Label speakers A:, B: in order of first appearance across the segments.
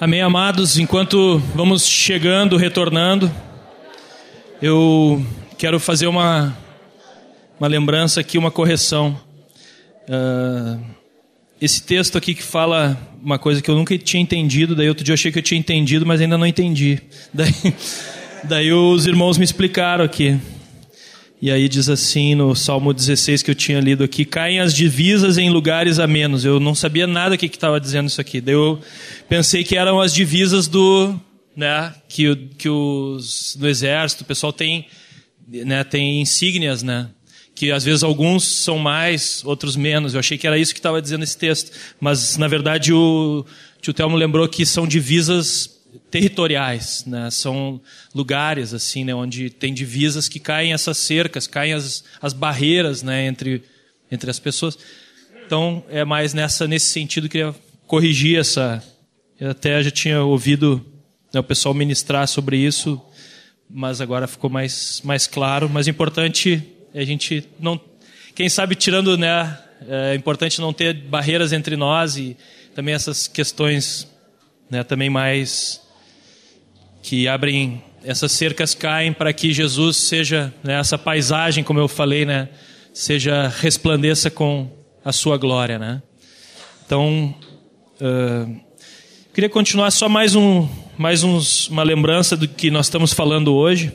A: Amém, amados. Enquanto vamos chegando, retornando, eu quero fazer uma, uma lembrança aqui, uma correção. Uh, esse texto aqui que fala uma coisa que eu nunca tinha entendido, daí outro dia eu achei que eu tinha entendido, mas ainda não entendi. Daí, daí os irmãos me explicaram aqui. E aí diz assim no Salmo 16 que eu tinha lido aqui: caem as divisas em lugares a menos. Eu não sabia nada o que estava dizendo isso aqui. Daí eu pensei que eram as divisas do. Né, que, que os, do exército, o pessoal tem, né, tem insígnias, né? Que às vezes alguns são mais, outros menos. Eu achei que era isso que estava dizendo esse texto. Mas, na verdade, o tio Telmo lembrou que são divisas territoriais, né? São lugares assim, né, onde tem divisas que caem essas cercas, caem as, as barreiras, né, entre entre as pessoas. Então é mais nessa nesse sentido que eu queria corrigir essa. Eu até já tinha ouvido né, o pessoal ministrar sobre isso, mas agora ficou mais mais claro. Mas importante é a gente não, quem sabe tirando, né, é importante não ter barreiras entre nós e também essas questões né, também mais que abrem essas cercas caem para que Jesus seja né, essa paisagem, como eu falei, né, seja resplandeça com a sua glória, né? Então, uh, queria continuar só mais um, mais uns, uma lembrança do que nós estamos falando hoje.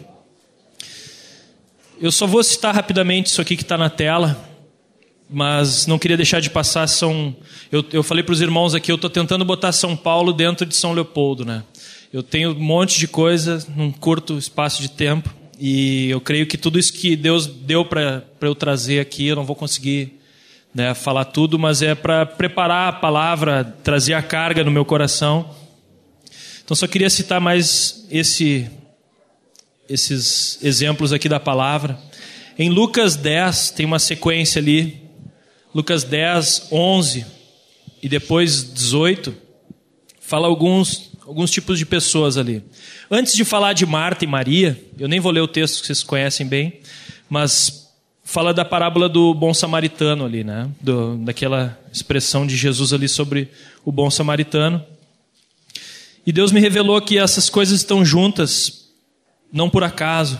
A: Eu só vou citar rapidamente isso aqui que está na tela, mas não queria deixar de passar São. Eu, eu falei para os irmãos aqui, eu estou tentando botar São Paulo dentro de São Leopoldo, né? Eu tenho um monte de coisa num curto espaço de tempo e eu creio que tudo isso que Deus deu para eu trazer aqui, eu não vou conseguir né, falar tudo, mas é para preparar a palavra, trazer a carga no meu coração. Então só queria citar mais esse, esses exemplos aqui da palavra. Em Lucas 10 tem uma sequência ali, Lucas 10, 11 e depois 18, fala alguns alguns tipos de pessoas ali. Antes de falar de Marta e Maria, eu nem vou ler o texto que vocês conhecem bem, mas fala da parábola do bom samaritano ali, né? Do, daquela expressão de Jesus ali sobre o bom samaritano. E Deus me revelou que essas coisas estão juntas, não por acaso,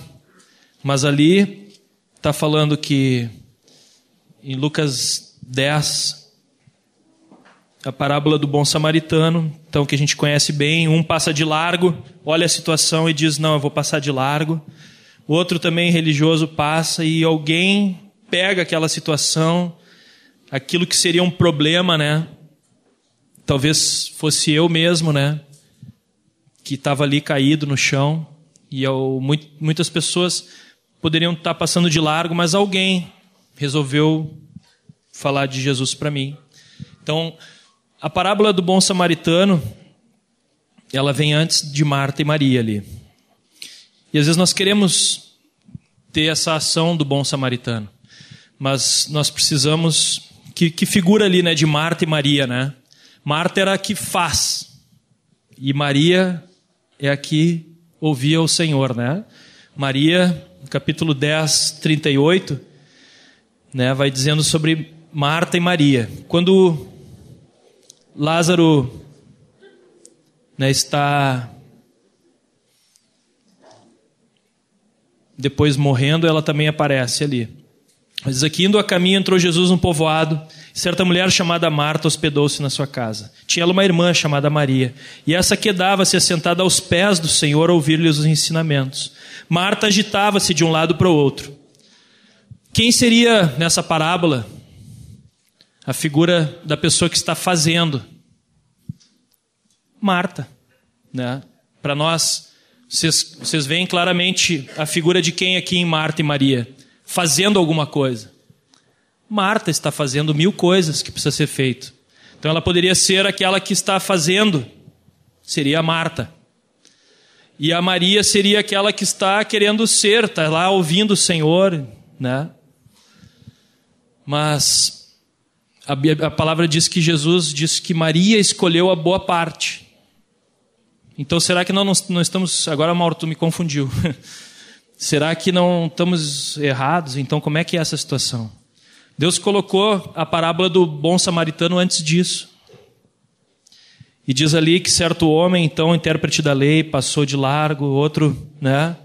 A: mas ali está falando que em Lucas 10, a parábola do bom samaritano, então que a gente conhece bem. Um passa de largo, olha a situação e diz: Não, eu vou passar de largo. Outro também religioso passa e alguém pega aquela situação, aquilo que seria um problema, né? Talvez fosse eu mesmo, né? Que estava ali caído no chão e eu, muitas pessoas poderiam estar passando de largo, mas alguém resolveu falar de Jesus para mim. Então, a parábola do bom samaritano, ela vem antes de Marta e Maria ali. E às vezes nós queremos ter essa ação do bom samaritano, mas nós precisamos que, que figura ali, né, de Marta e Maria, né? Marta era a que faz e Maria é a que ouvia o Senhor, né? Maria, capítulo 10, 38, né, vai dizendo sobre Marta e Maria. Quando Lázaro né, está depois morrendo, ela também aparece ali. Mas aqui indo a caminho entrou Jesus num povoado. Certa mulher chamada Marta hospedou-se na sua casa. Tinha ela uma irmã chamada Maria, e essa quedava-se assentada aos pés do Senhor a ouvir-lhe os ensinamentos. Marta agitava-se de um lado para o outro. Quem seria nessa parábola a figura da pessoa que está fazendo. Marta. Né? Para nós, vocês, vocês veem claramente a figura de quem aqui em Marta e Maria? Fazendo alguma coisa. Marta está fazendo mil coisas que precisa ser feito. Então ela poderia ser aquela que está fazendo, seria a Marta. E a Maria seria aquela que está querendo ser, está lá ouvindo o Senhor, né? Mas a, palavra diz que Jesus disse que Maria escolheu a boa parte. Então será que nós não estamos. Agora, Mauro, tu me confundiu. será que não estamos errados? Então, como é que é essa situação? Deus colocou a parábola do bom samaritano antes disso. E diz ali que certo homem, então, intérprete da lei, passou de largo, outro, né?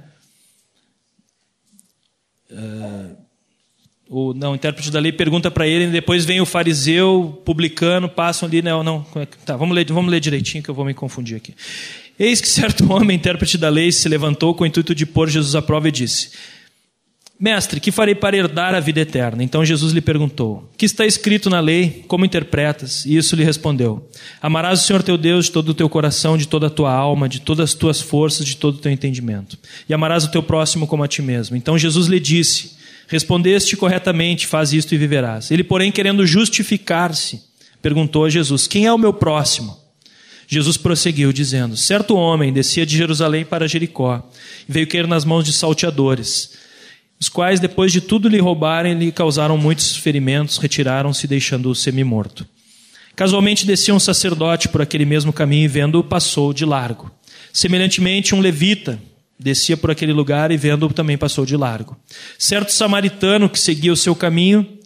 A: Uh, o não, o intérprete da lei pergunta para ele, e depois vem o fariseu, publicano, passam ali, não, não, é tá, vamos ler, vamos ler direitinho que eu vou me confundir aqui. Eis que certo homem, intérprete da lei, se levantou com o intuito de pôr Jesus à prova e disse: Mestre, que farei para herdar a vida eterna? Então Jesus lhe perguntou: Que está escrito na lei? Como interpretas? E isso lhe respondeu: Amarás o Senhor teu Deus de todo o teu coração, de toda a tua alma, de todas as tuas forças, de todo o teu entendimento. E amarás o teu próximo como a ti mesmo. Então Jesus lhe disse: Respondeste corretamente, faz isto e viverás. Ele, porém, querendo justificar-se, perguntou a Jesus: Quem é o meu próximo? Jesus prosseguiu, dizendo: Certo homem descia de Jerusalém para Jericó e veio cair nas mãos de salteadores os quais, depois de tudo lhe roubarem, lhe causaram muitos ferimentos, retiraram-se, deixando-o semi-morto. Casualmente descia um sacerdote por aquele mesmo caminho e, vendo-o, passou de largo. Semelhantemente, um levita descia por aquele lugar e, vendo-o, também passou de largo. Certo samaritano que seguia o seu caminho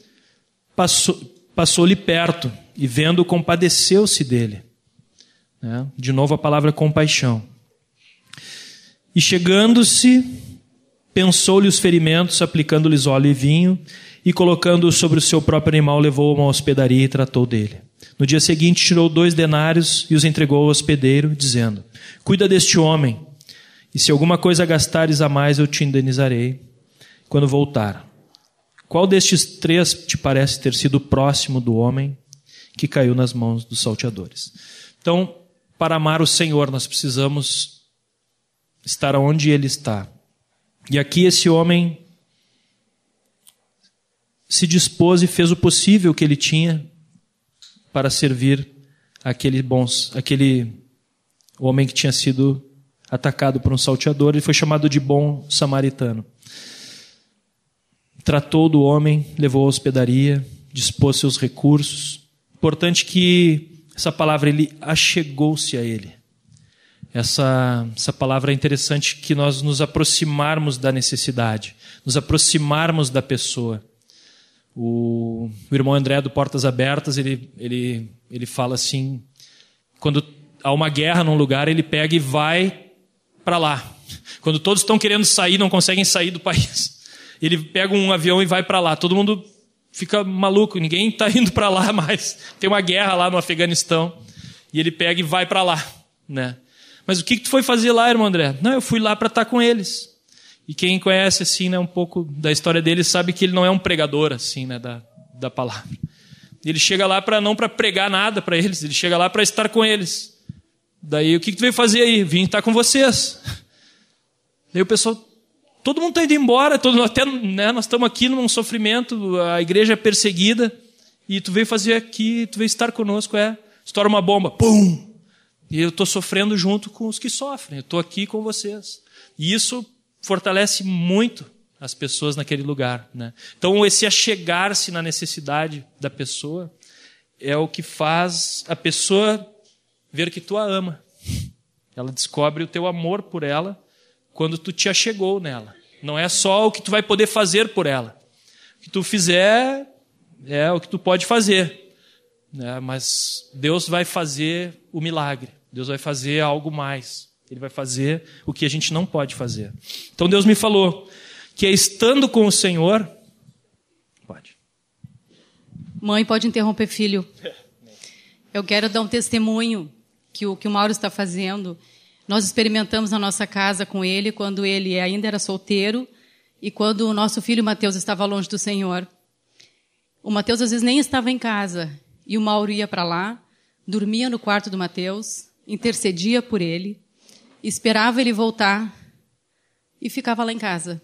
A: passou-lhe passou perto e, vendo-o, compadeceu-se dele. Né? De novo a palavra compaixão. E chegando-se, Pensou-lhe os ferimentos, aplicando-lhes óleo e vinho, e colocando-o sobre o seu próprio animal, levou-o a uma hospedaria e tratou dele. No dia seguinte, tirou dois denários e os entregou ao hospedeiro, dizendo: Cuida deste homem, e se alguma coisa gastares a mais, eu te indenizarei quando voltar. Qual destes três te parece ter sido próximo do homem que caiu nas mãos dos salteadores? Então, para amar o Senhor, nós precisamos estar onde Ele está. E aqui esse homem se dispôs e fez o possível que ele tinha para servir aquele bons, aquele homem que tinha sido atacado por um salteador, ele foi chamado de bom samaritano. Tratou do homem, levou à hospedaria, dispôs seus recursos. Importante que essa palavra ele achegou-se a ele. Essa, essa palavra é interessante que nós nos aproximarmos da necessidade, nos aproximarmos da pessoa. O, o irmão André do Portas Abertas, ele, ele, ele fala assim, quando há uma guerra num lugar, ele pega e vai para lá. Quando todos estão querendo sair, não conseguem sair do país. Ele pega um avião e vai para lá. Todo mundo fica maluco, ninguém está indo para lá mais. Tem uma guerra lá no Afeganistão. E ele pega e vai para lá, né? Mas o que, que tu foi fazer lá, irmão André? Não, eu fui lá para estar tá com eles. E quem conhece assim, né, um pouco da história dele sabe que ele não é um pregador assim, né, da, da palavra. Ele chega lá para não para pregar nada para eles, ele chega lá para estar com eles. Daí o que, que tu veio fazer aí? Vim estar com vocês. Daí o pessoal, todo mundo está indo embora, todo, até né, nós estamos aqui num sofrimento, a igreja é perseguida, e tu veio fazer aqui, tu veio estar conosco, é. Estoura uma bomba, pum! E eu estou sofrendo junto com os que sofrem. Eu estou aqui com vocês. E isso fortalece muito as pessoas naquele lugar. Né? Então, esse achegar-se na necessidade da pessoa é o que faz a pessoa ver que tu a ama. Ela descobre o teu amor por ela quando tu te achegou nela. Não é só o que tu vai poder fazer por ela. O que tu fizer é o que tu pode fazer. Né? Mas Deus vai fazer o milagre. Deus vai fazer algo mais. Ele vai fazer o que a gente não pode fazer. Então Deus me falou que é estando com o Senhor. Pode.
B: Mãe, pode interromper filho. Eu quero dar um testemunho que o que o Mauro está fazendo. Nós experimentamos na nossa casa com ele quando ele ainda era solteiro e quando o nosso filho Mateus estava longe do Senhor. O Mateus às vezes nem estava em casa e o Mauro ia para lá, dormia no quarto do Mateus, intercedia por ele, esperava ele voltar e ficava lá em casa.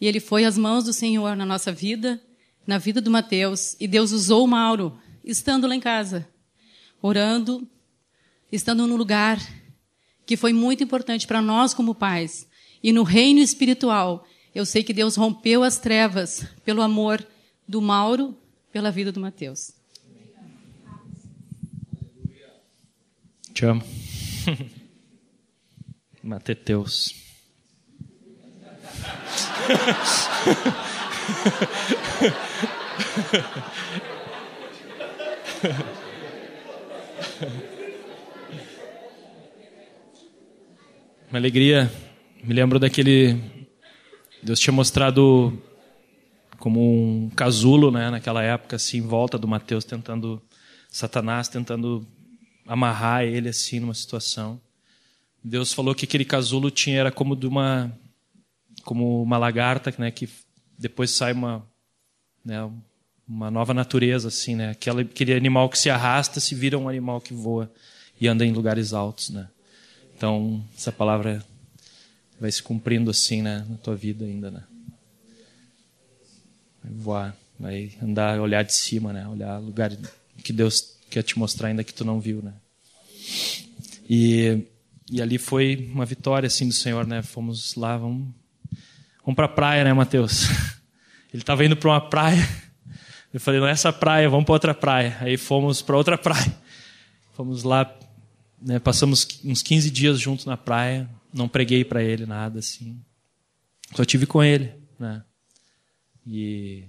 B: E ele foi às mãos do Senhor na nossa vida, na vida do Mateus, e Deus usou o Mauro, estando lá em casa, orando, estando no lugar que foi muito importante para nós como pais. E no reino espiritual, eu sei que Deus rompeu as trevas pelo amor do Mauro, pela vida do Mateus.
A: Te amo. Mateteus. uma alegria. Me lembro daquele. Deus tinha mostrado como um casulo, né, naquela época, assim, em volta do Mateus, tentando. Satanás tentando amarrar ele, assim, numa situação. Deus falou que aquele casulo tinha, era como de uma. Como uma lagarta, né, que depois sai uma. Né, uma nova natureza, assim, né? Aquele, aquele animal que se arrasta se vira um animal que voa e anda em lugares altos, né? Então, essa palavra vai se cumprindo assim, né, na tua vida ainda, né? Vai voar, vai andar, olhar de cima, né? Olhar lugar que Deus quer te mostrar ainda que tu não viu, né? E, e ali foi uma vitória assim do Senhor, né? Fomos lá, vamos, vamos para a praia, né, Mateus? Ele estava indo para uma praia. Eu falei, não é essa praia, vamos para outra praia. Aí fomos para outra praia. Fomos lá né, passamos uns 15 dias juntos na praia, não preguei para ele nada assim. Só tive com ele, né? E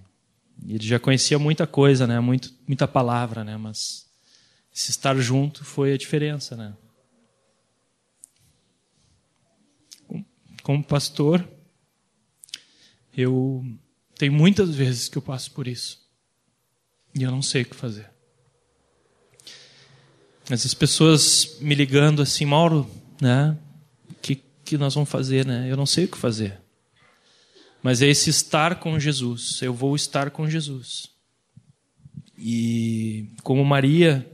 A: ele já conhecia muita coisa, né? Muito, muita palavra, né? Mas se estar junto foi a diferença, né? Como pastor, eu tenho muitas vezes que eu passo por isso. E eu não sei o que fazer. Essas pessoas me ligando assim, Mauro, né? O que, que nós vamos fazer, né? Eu não sei o que fazer. Mas é esse estar com Jesus. Eu vou estar com Jesus. E como Maria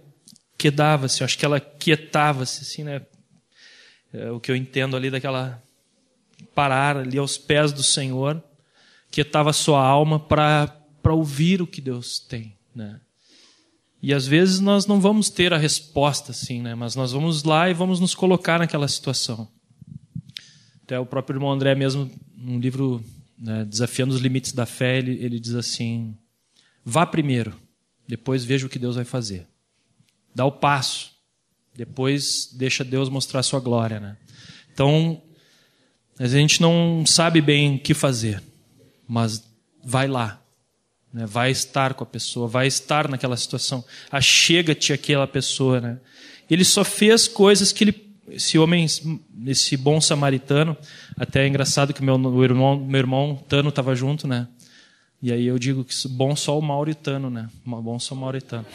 A: quedava-se, acho que ela quietava-se, assim, né? É o que eu entendo ali daquela parar ali aos pés do Senhor, quietava sua alma para ouvir o que Deus tem, né? E às vezes nós não vamos ter a resposta, assim, né? Mas nós vamos lá e vamos nos colocar naquela situação. Até o próprio irmão André mesmo, num livro né, Desafiando os Limites da Fé, ele, ele diz assim: vá primeiro, depois veja o que Deus vai fazer. Dá o passo, depois deixa Deus mostrar sua glória, né? Então, a gente não sabe bem o que fazer, mas vai lá, né? Vai estar com a pessoa, vai estar naquela situação. Achega-te aquela pessoa. Né? Ele só fez coisas que ele, esse homem, esse bom samaritano, até é engraçado que meu, meu irmão, meu irmão Tano estava junto, né? E aí eu digo que bom só o mauritano, né? Bom só o mauritano.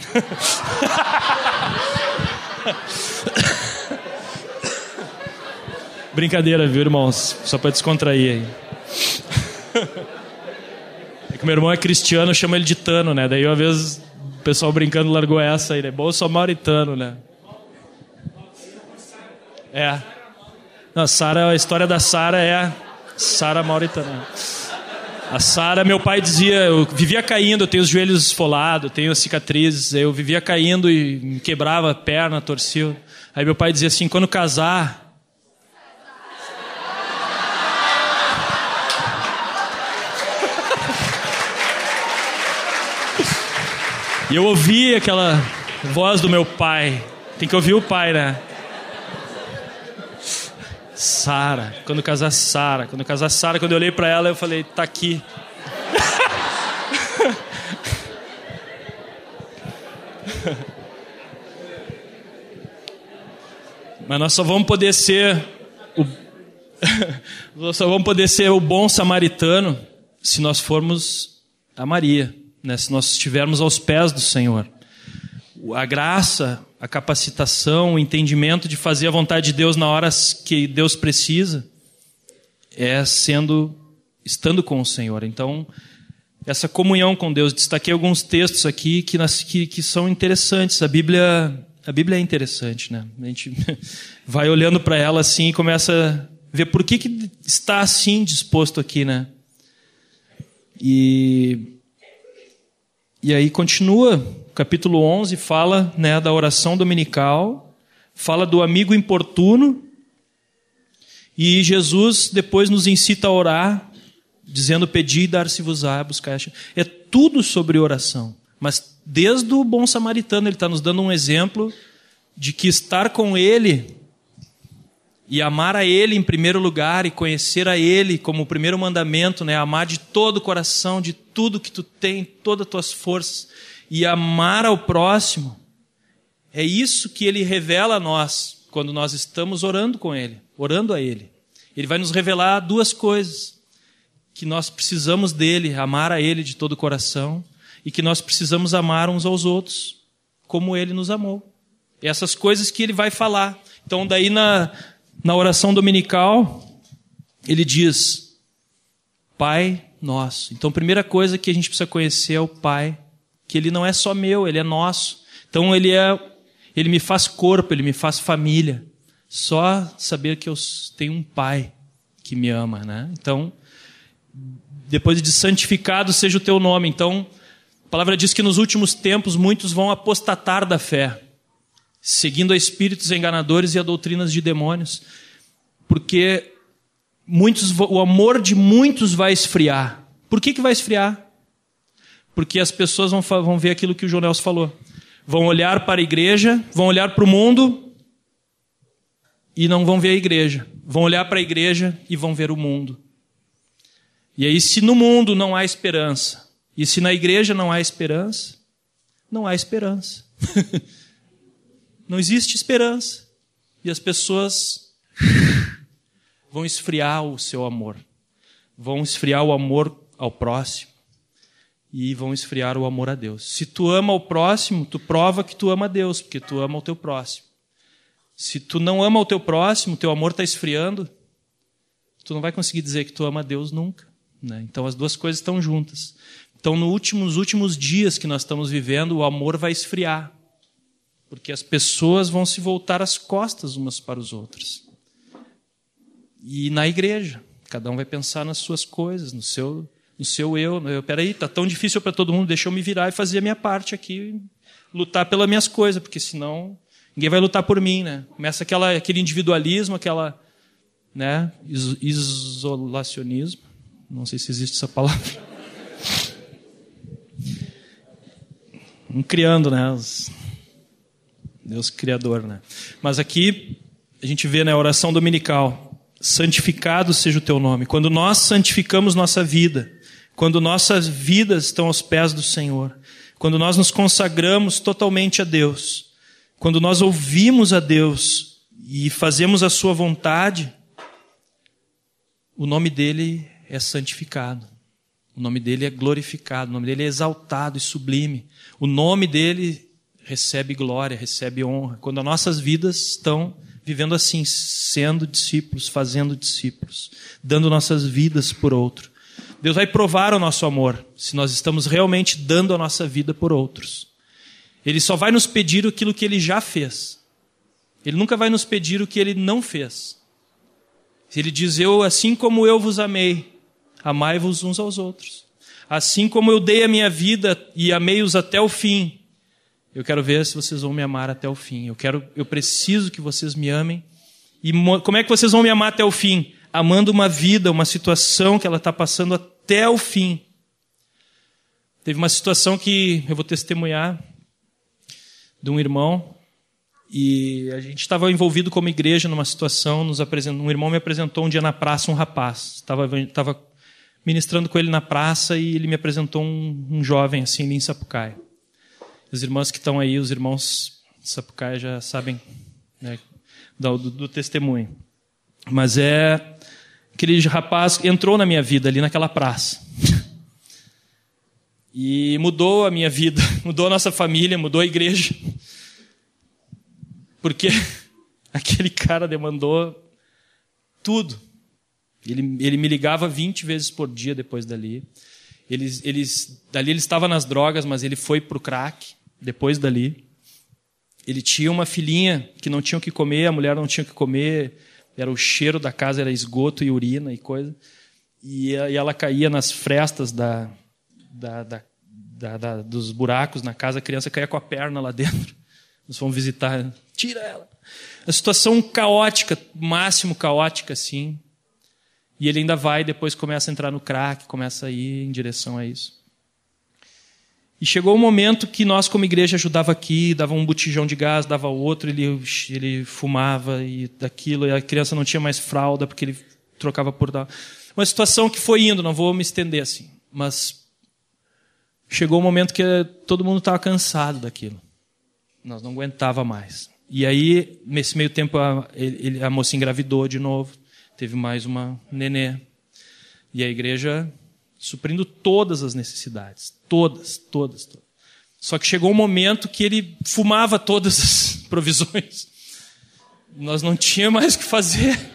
A: Brincadeira, viu, irmãos? Só para descontrair aí que meu irmão é cristiano, chama ele de Tano, né? Daí uma vez o pessoal brincando largou essa aí, né? Mauritano, né? É. Não, Sara, a história da Sara é Sara mauritana. A Sara, meu pai dizia, eu vivia caindo, eu tenho os joelhos esfolados, tenho cicatrizes, eu vivia caindo e me quebrava a perna, torcia. Aí meu pai dizia assim, quando casar, E eu ouvi aquela voz do meu pai. Tem que ouvir o pai, né? Sara, quando casar Sara, quando casar Sara, quando eu olhei para ela, eu falei, tá aqui. Mas nós só vamos poder ser o nós só vamos poder ser o bom samaritano se nós formos a Maria né, se nós estivermos aos pés do Senhor. A graça, a capacitação, o entendimento de fazer a vontade de Deus na hora que Deus precisa é sendo estando com o Senhor. Então, essa comunhão com Deus. Destaquei alguns textos aqui que, que, que são interessantes. A Bíblia, a Bíblia é interessante, né? A gente vai olhando para ela assim e começa a ver por que, que está assim disposto aqui, né? E e aí continua, capítulo 11 fala né, da oração dominical, fala do amigo importuno, e Jesus depois nos incita a orar, dizendo: Pedi e dar-se-vos-á, buscar. É tudo sobre oração. Mas desde o bom samaritano, ele está nos dando um exemplo de que estar com ele e amar a Ele em primeiro lugar e conhecer a Ele como o primeiro mandamento, né? Amar de todo o coração, de tudo que tu tem, todas as tuas forças e amar ao próximo. É isso que Ele revela a nós quando nós estamos orando com Ele, orando a Ele. Ele vai nos revelar duas coisas: que nós precisamos dele, amar a Ele de todo o coração, e que nós precisamos amar uns aos outros, como Ele nos amou. Essas coisas que Ele vai falar. Então, daí na, na oração dominical, ele diz: Pai nosso. Então, a primeira coisa que a gente precisa conhecer é o Pai, que Ele não é só meu, Ele é nosso. Então, Ele é, Ele me faz corpo, Ele me faz família. Só saber que eu tenho um Pai que me ama, né? Então, depois de santificado seja o teu nome. Então, a palavra diz que nos últimos tempos muitos vão apostatar da fé, seguindo a espíritos enganadores e a doutrinas de demônios, porque muitos, o amor de muitos vai esfriar. Por que, que vai esfriar? Porque as pessoas vão, vão ver aquilo que o João Nelson falou. Vão olhar para a igreja, vão olhar para o mundo e não vão ver a igreja. Vão olhar para a igreja e vão ver o mundo. E aí, se no mundo não há esperança, e se na igreja não há esperança, não há esperança. não existe esperança. E as pessoas vão esfriar o seu amor, vão esfriar o amor ao próximo e vão esfriar o amor a Deus. Se tu ama o próximo, tu prova que tu ama Deus, porque tu ama o teu próximo. Se tu não ama o teu próximo, teu amor está esfriando, tu não vai conseguir dizer que tu ama Deus nunca. Né? Então as duas coisas estão juntas. Então, no último, nos últimos dias que nós estamos vivendo, o amor vai esfriar, porque as pessoas vão se voltar as costas umas para os outros e na igreja. Cada um vai pensar nas suas coisas, no seu, no seu eu. eu peraí, tá tão difícil para todo mundo, deixa eu me virar e fazer a minha parte aqui, lutar pelas minhas coisas, porque senão ninguém vai lutar por mim, né? Começa aquela, aquele individualismo, aquela, né, isolacionismo. Não sei se existe essa palavra. Um criando, né? Deus criador, né? Mas aqui a gente vê na né, oração dominical santificado seja o teu nome. Quando nós santificamos nossa vida, quando nossas vidas estão aos pés do Senhor, quando nós nos consagramos totalmente a Deus, quando nós ouvimos a Deus e fazemos a Sua vontade, o nome dele é santificado. O nome dele é glorificado, o nome dele é exaltado e sublime. O nome dele recebe glória, recebe honra. Quando as nossas vidas estão vivendo assim, sendo discípulos, fazendo discípulos, dando nossas vidas por outro. Deus vai provar o nosso amor se nós estamos realmente dando a nossa vida por outros. Ele só vai nos pedir aquilo que ele já fez. Ele nunca vai nos pedir o que ele não fez. Ele diz: Eu, assim como eu vos amei, amai-vos uns aos outros. Assim como eu dei a minha vida e amei-os até o fim, eu quero ver se vocês vão me amar até o fim. Eu quero, eu preciso que vocês me amem. E como é que vocês vão me amar até o fim? Amando uma vida, uma situação que ela está passando até o fim. Teve uma situação que eu vou testemunhar de um irmão e a gente estava envolvido como igreja numa situação. Nos um irmão me apresentou um dia na praça um rapaz. Estava estava ministrando com ele na praça e ele me apresentou um, um jovem assim em Sapucaia. Os irmãos que estão aí, os irmãos de Sapucaia já sabem né, do, do, testemunho. Mas é aquele rapaz entrou na minha vida ali naquela praça. E mudou a minha vida, mudou a nossa família, mudou a igreja. Porque aquele cara demandou tudo. Ele, ele me ligava 20 vezes por dia depois dali. Eles, eles, dali ele estava nas drogas, mas ele foi para o crack depois dali. Ele tinha uma filhinha que não tinha o que comer, a mulher não tinha o que comer, era o cheiro da casa, era esgoto e urina e coisa. E, ela caía nas frestas da, da, da, da, dos buracos na casa, a criança caía com a perna lá dentro. Nós fomos visitar, tira ela. A situação caótica, máximo caótica, assim. E ele ainda vai, depois começa a entrar no crack, começa a ir em direção a isso. E chegou o um momento que nós, como igreja, ajudava aqui, dava um botijão de gás, dava outro, ele, ele fumava e daquilo, e a criança não tinha mais fralda porque ele trocava por. Uma situação que foi indo, não vou me estender assim, mas chegou o um momento que todo mundo estava cansado daquilo. Nós não aguentava mais. E aí, nesse meio tempo, a, ele, a moça engravidou de novo, teve mais uma nenê. E a igreja suprindo todas as necessidades. Todas, todas, todas. Só que chegou um momento que ele fumava todas as provisões. Nós não tínhamos mais o que fazer.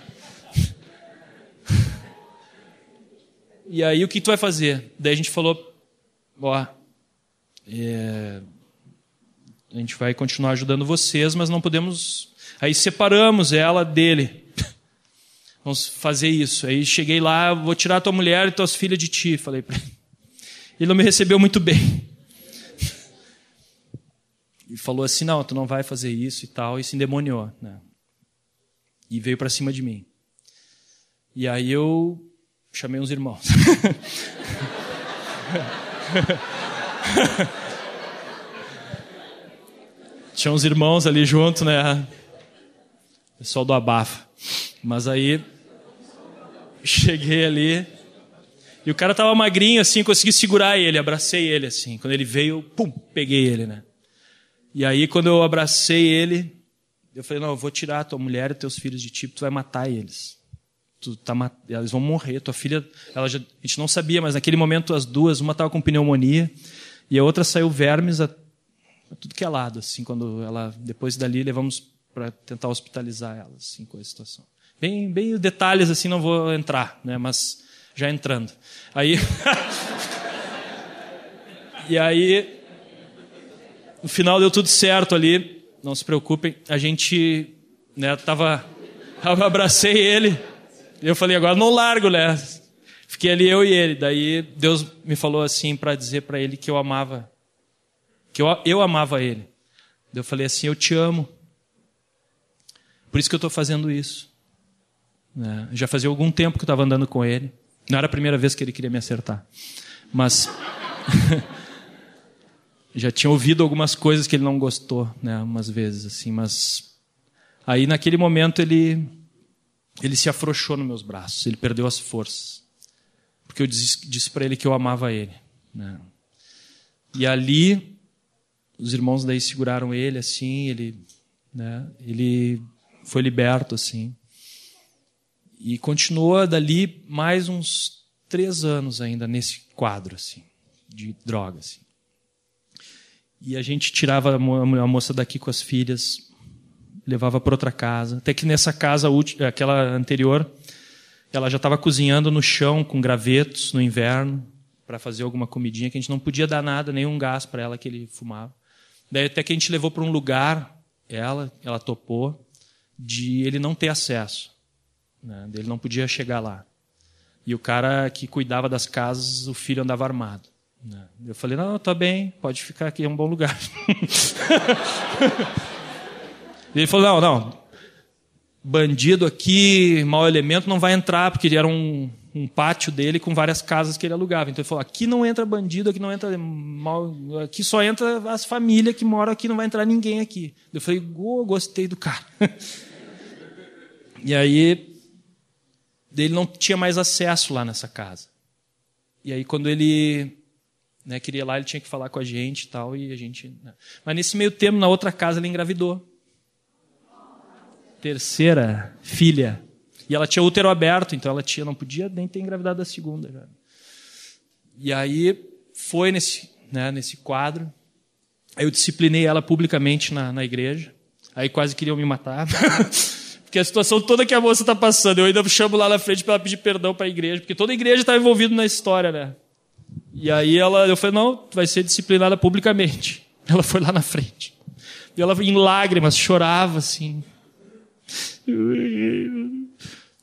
A: E aí o que tu vai fazer? Daí a gente falou, ó, é, a gente vai continuar ajudando vocês, mas não podemos. Aí separamos ela dele. Vamos fazer isso. Aí cheguei lá, vou tirar tua mulher e tuas filhas de ti, falei para ele. Ele não me recebeu muito bem. E falou assim: não, tu não vai fazer isso e tal, e se endemoniou. Né? E veio para cima de mim. E aí eu chamei uns irmãos. Tinha uns irmãos ali junto, né? Pessoal do abafa. Mas aí cheguei ali e o cara tava magrinho assim, consegui segurar ele, abracei ele assim. Quando ele veio, pum, peguei ele, né? E aí quando eu abracei ele, eu falei: "Não, eu vou tirar a tua mulher e teus filhos de ti, tu vai matar eles. Tu tá eles vão morrer. Tua filha, ela já, a gente não sabia, mas naquele momento as duas, uma tava com pneumonia e a outra saiu vermes a tudo que é lado, assim, quando ela, depois dali, levamos para tentar hospitalizar ela, assim, com a situação. Bem, bem detalhes, assim, não vou entrar, né, mas já entrando. Aí, e aí, no final deu tudo certo ali, não se preocupem, a gente, né, tava, abracei ele, eu falei, agora não largo, né, fiquei ali eu e ele, daí Deus me falou assim para dizer para ele que eu amava que eu, eu amava ele. Eu falei assim: Eu te amo. Por isso que eu estou fazendo isso. É, já fazia algum tempo que eu estava andando com ele. Não era a primeira vez que ele queria me acertar. Mas. já tinha ouvido algumas coisas que ele não gostou, né, umas vezes assim, mas aí naquele momento ele ele se afrouxou nos meus braços, ele perdeu as forças, porque eu disse, disse para ele que eu amava ele, né? E ali os irmãos daí seguraram ele assim, ele, né, ele foi liberto assim. E continuou dali mais uns três anos ainda nesse quadro assim, de droga. Assim. E a gente tirava a moça daqui com as filhas, levava para outra casa. Até que nessa casa, aquela anterior, ela já estava cozinhando no chão com gravetos no inverno para fazer alguma comidinha que a gente não podia dar nada, nenhum gás para ela que ele fumava. Daí até que a gente levou para um lugar, ela, ela topou, de ele não ter acesso. Né? Ele não podia chegar lá. E o cara que cuidava das casas, o filho andava armado. Né? Eu falei, não, tá bem, pode ficar aqui, é um bom lugar. ele falou, não, não, bandido aqui, mau elemento, não vai entrar, porque ele era um, um pátio dele com várias casas que ele alugava. Então ele falou: aqui não entra bandido, aqui não entra mal, aqui só entra as famílias que moram aqui, não vai entrar ninguém aqui. Eu falei: oh, gostei do cara. e aí ele não tinha mais acesso lá nessa casa. E aí quando ele né, queria ir lá, ele tinha que falar com a gente e tal, e a gente. Né. Mas nesse meio tempo, na outra casa, ele engravidou. Terceira filha. E ela tinha útero aberto, então ela tinha, não podia nem ter engravidado da segunda. Já. E aí foi nesse, né, nesse quadro. Aí eu disciplinei ela publicamente na, na igreja. Aí quase queriam me matar. porque a situação toda que a moça está passando, eu ainda chamo lá na frente para ela pedir perdão para a igreja, porque toda a igreja está envolvida na história, né? E aí ela, eu falei, não, vai ser disciplinada publicamente. Ela foi lá na frente. E ela em lágrimas chorava assim.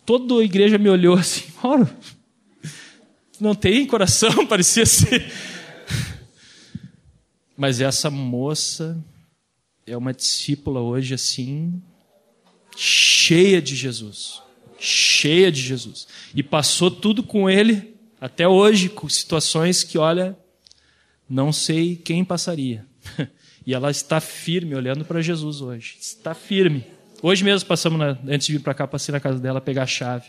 A: Toda a igreja me olhou assim, Mauro, não tem coração, parecia ser. Mas essa moça é uma discípula hoje assim, cheia de Jesus. Cheia de Jesus. E passou tudo com ele, até hoje, com situações que, olha, não sei quem passaria. E ela está firme, olhando para Jesus hoje. Está firme. Hoje mesmo passamos, na, antes de vir para cá, passei na casa dela pegar a chave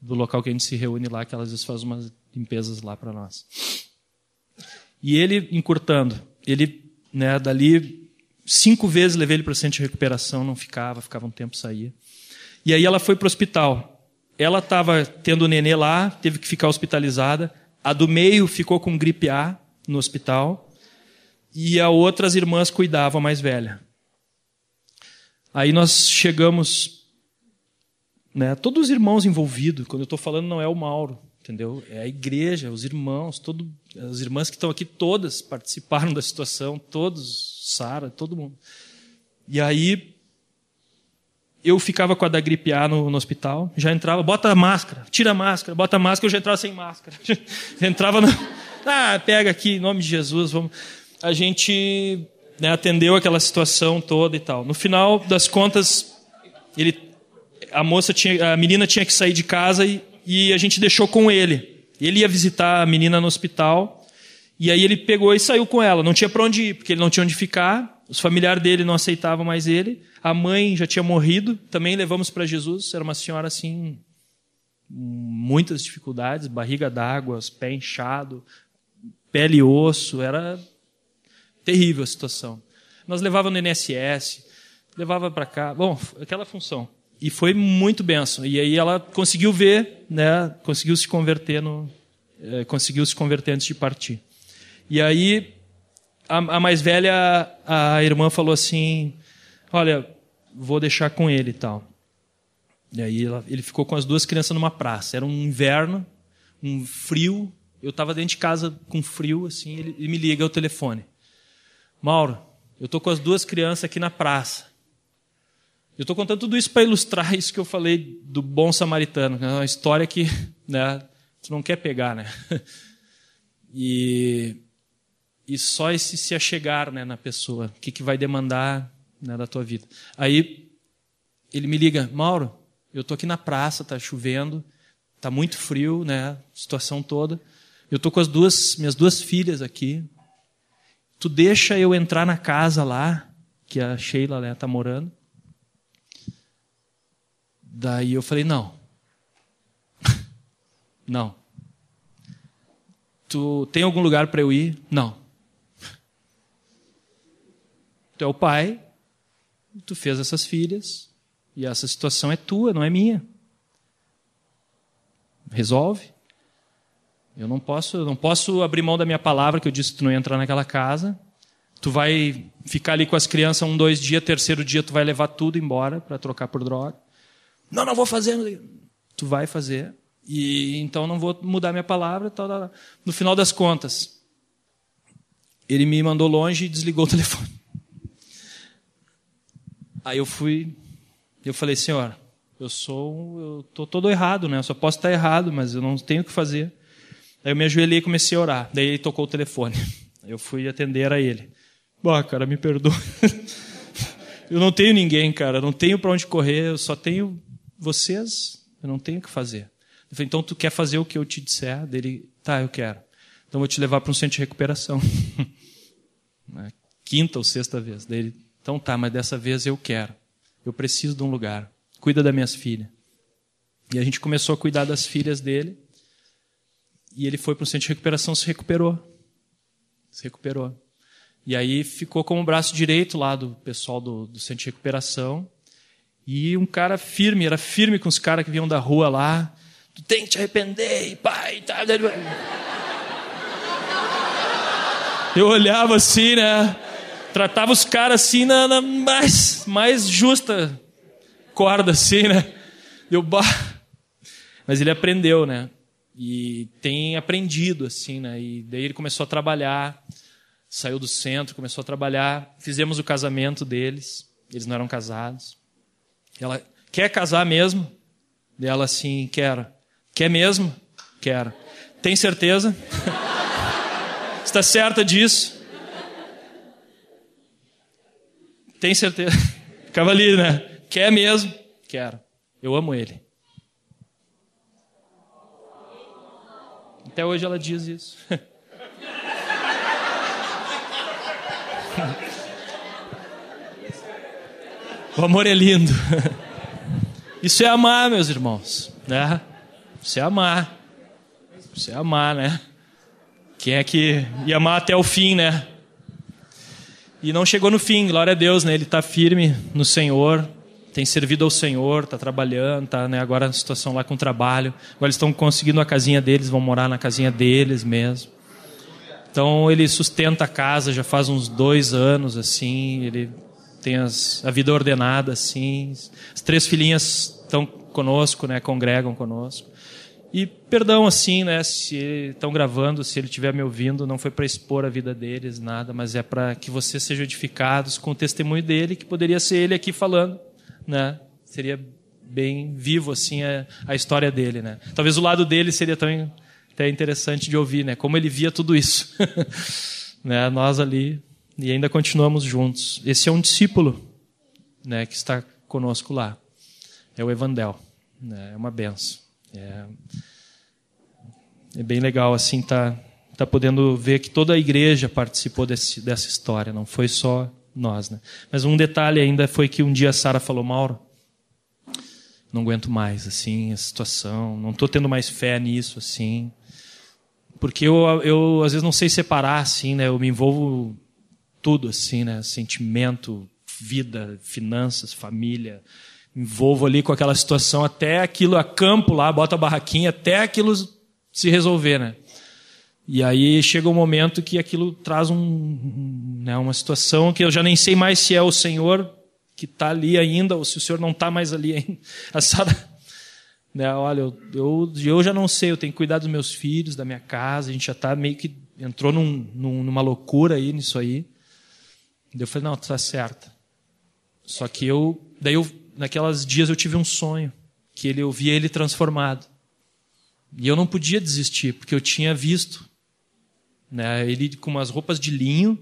A: do local que a gente se reúne lá, que ela às vezes faz umas limpezas lá para nós. E ele encurtando, ele, né, dali Cinco vezes levei ele para o centro de recuperação, não ficava, ficava um tempo, saía. E aí ela foi para o hospital. Ela estava tendo o nenê lá, teve que ficar hospitalizada. A do meio ficou com gripe A no hospital. E a outra, as irmãs cuidavam, a mais velha. Aí nós chegamos, né, todos os irmãos envolvidos, quando eu estou falando não é o Mauro, entendeu? É a igreja, os irmãos, todo, as irmãs que estão aqui todas participaram da situação, todos, Sara, todo mundo. E aí eu ficava com a da gripe A no, no, hospital, já entrava, bota a máscara, tira a máscara, bota a máscara, eu já entrava sem máscara. Entrava no, ah, pega aqui, em nome de Jesus, vamos. A gente né, atendeu aquela situação toda e tal. No final das contas, ele, a moça tinha, a menina tinha que sair de casa e, e a gente deixou com ele. Ele ia visitar a menina no hospital e aí ele pegou e saiu com ela. Não tinha para onde ir porque ele não tinha onde ficar. Os familiares dele não aceitavam mais ele. A mãe já tinha morrido. Também levamos para Jesus. Era uma senhora assim muitas dificuldades, barriga d'água, pé inchado, pele e osso. Era Terrível a situação. Nós levávamos no NSS, levava para cá, bom, aquela função. E foi muito benção. E aí ela conseguiu ver, né, conseguiu se converter no, é, conseguiu se converter antes de partir. E aí a, a mais velha, a irmã falou assim, olha, vou deixar com ele e tal. E aí ela, ele ficou com as duas crianças numa praça. Era um inverno, um frio. Eu estava dentro de casa com frio, assim. Ele, ele me liga o telefone. Mauro, eu estou com as duas crianças aqui na praça. Eu estou contando tudo isso para ilustrar isso que eu falei do bom samaritano, é uma história que né, tu não quer pegar, né? E, e só esse se achegar né, na pessoa, o que, que vai demandar né, da tua vida. Aí ele me liga, Mauro, eu estou aqui na praça, está chovendo, está muito frio, né, situação toda. Eu estou com as duas minhas duas filhas aqui, tu deixa eu entrar na casa lá, que a Sheila né, tá morando. Daí eu falei, não. não. Tu tem algum lugar para eu ir? Não. Tu é o pai, tu fez essas filhas, e essa situação é tua, não é minha. Resolve. Eu não posso, eu não posso abrir mão da minha palavra que eu disse que tu não ia entrar naquela casa. Tu vai ficar ali com as crianças um, dois dias, terceiro dia tu vai levar tudo embora para trocar por droga. Não, não vou fazer. Tu vai fazer. E então não vou mudar minha palavra. Tal, No final das contas, ele me mandou longe e desligou o telefone. Aí eu fui, eu falei, senhor, eu sou, eu tô todo errado, né? Eu só posso estar errado, mas eu não tenho o que fazer. Aí eu me ajoelhei e comecei a orar. Daí ele tocou o telefone. Eu fui atender a ele. Bah, cara, me perdoa. eu não tenho ninguém, cara. Não tenho para onde correr. Eu só tenho vocês. Eu não tenho o que fazer. Eu falei, então tu quer fazer o que eu te disser? Dele, tá, eu quero. Então vou te levar para um centro de recuperação. Quinta ou sexta vez. Dele, então tá, mas dessa vez eu quero. Eu preciso de um lugar. Cuida das minhas filhas. E a gente começou a cuidar das filhas dele. E ele foi para o centro de recuperação, se recuperou. Se recuperou. E aí ficou como braço direito lá do pessoal do, do centro de recuperação. E um cara firme, era firme com os caras que vinham da rua lá. Tu tem que te arrepender, pai. Tá. Eu olhava assim, né? Tratava os caras assim na, na, mais, mais justa corda, assim, né? Eu, bah. Mas ele aprendeu, né? e tem aprendido assim, né? E daí ele começou a trabalhar, saiu do centro, começou a trabalhar, fizemos o casamento deles, eles não eram casados. Ela quer casar mesmo? Dela assim, quero. Quer mesmo? Quero. Tem certeza? Está certa disso? Tem certeza? Ficava ali, né? Quer mesmo? Quero. Eu amo ele. Até hoje ela diz isso. o amor é lindo. Isso é amar, meus irmãos, né? Isso é amar. Isso é amar, né? Quem é que ia amar até o fim, né? E não chegou no fim, glória a Deus, né? Ele está firme no Senhor, tem servido ao Senhor, está trabalhando, está né, agora na situação lá com o trabalho. Agora eles estão conseguindo a casinha deles, vão morar na casinha deles mesmo. Então ele sustenta a casa já faz uns dois anos, assim, ele tem as, a vida ordenada, assim. As três filhinhas estão conosco, né, congregam conosco. E perdão, assim, né, se estão gravando, se ele estiver me ouvindo, não foi para expor a vida deles, nada, mas é para que vocês sejam edificados com o testemunho dele, que poderia ser ele aqui falando, né? Seria bem vivo, assim, a, a história dele, né? Talvez o lado dele seria também até interessante de ouvir, né? Como ele via tudo isso, né? Nós ali e ainda continuamos juntos. Esse é um discípulo, né, que está conosco lá. É o Evandel, né? É uma benção. É, é bem legal assim tá tá podendo ver que toda a igreja participou desse, dessa história, não foi só nós, né? Mas um detalhe ainda foi que um dia a Sara falou, Mauro, não aguento mais assim a situação, não estou tendo mais fé nisso assim, porque eu, eu às vezes não sei separar assim, né? Eu me envolvo tudo assim, né? Sentimento, vida, finanças, família, envolvo ali com aquela situação até aquilo a campo lá, bota a barraquinha, até aquilo se resolver, né? E aí chega um momento que aquilo traz um, né, uma situação que eu já nem sei mais se é o Senhor que está ali ainda ou se o Senhor não está mais ali ainda. A Sara, né, olha, eu, eu, eu, já não sei, eu tenho que cuidar dos meus filhos, da minha casa, a gente já está meio que entrou num, num, numa loucura aí nisso aí. Eu falei, não, está certa. Só que eu, daí eu naquelas dias eu tive um sonho, que ele, eu via ele transformado. E eu não podia desistir, porque eu tinha visto né, ele com umas roupas de linho,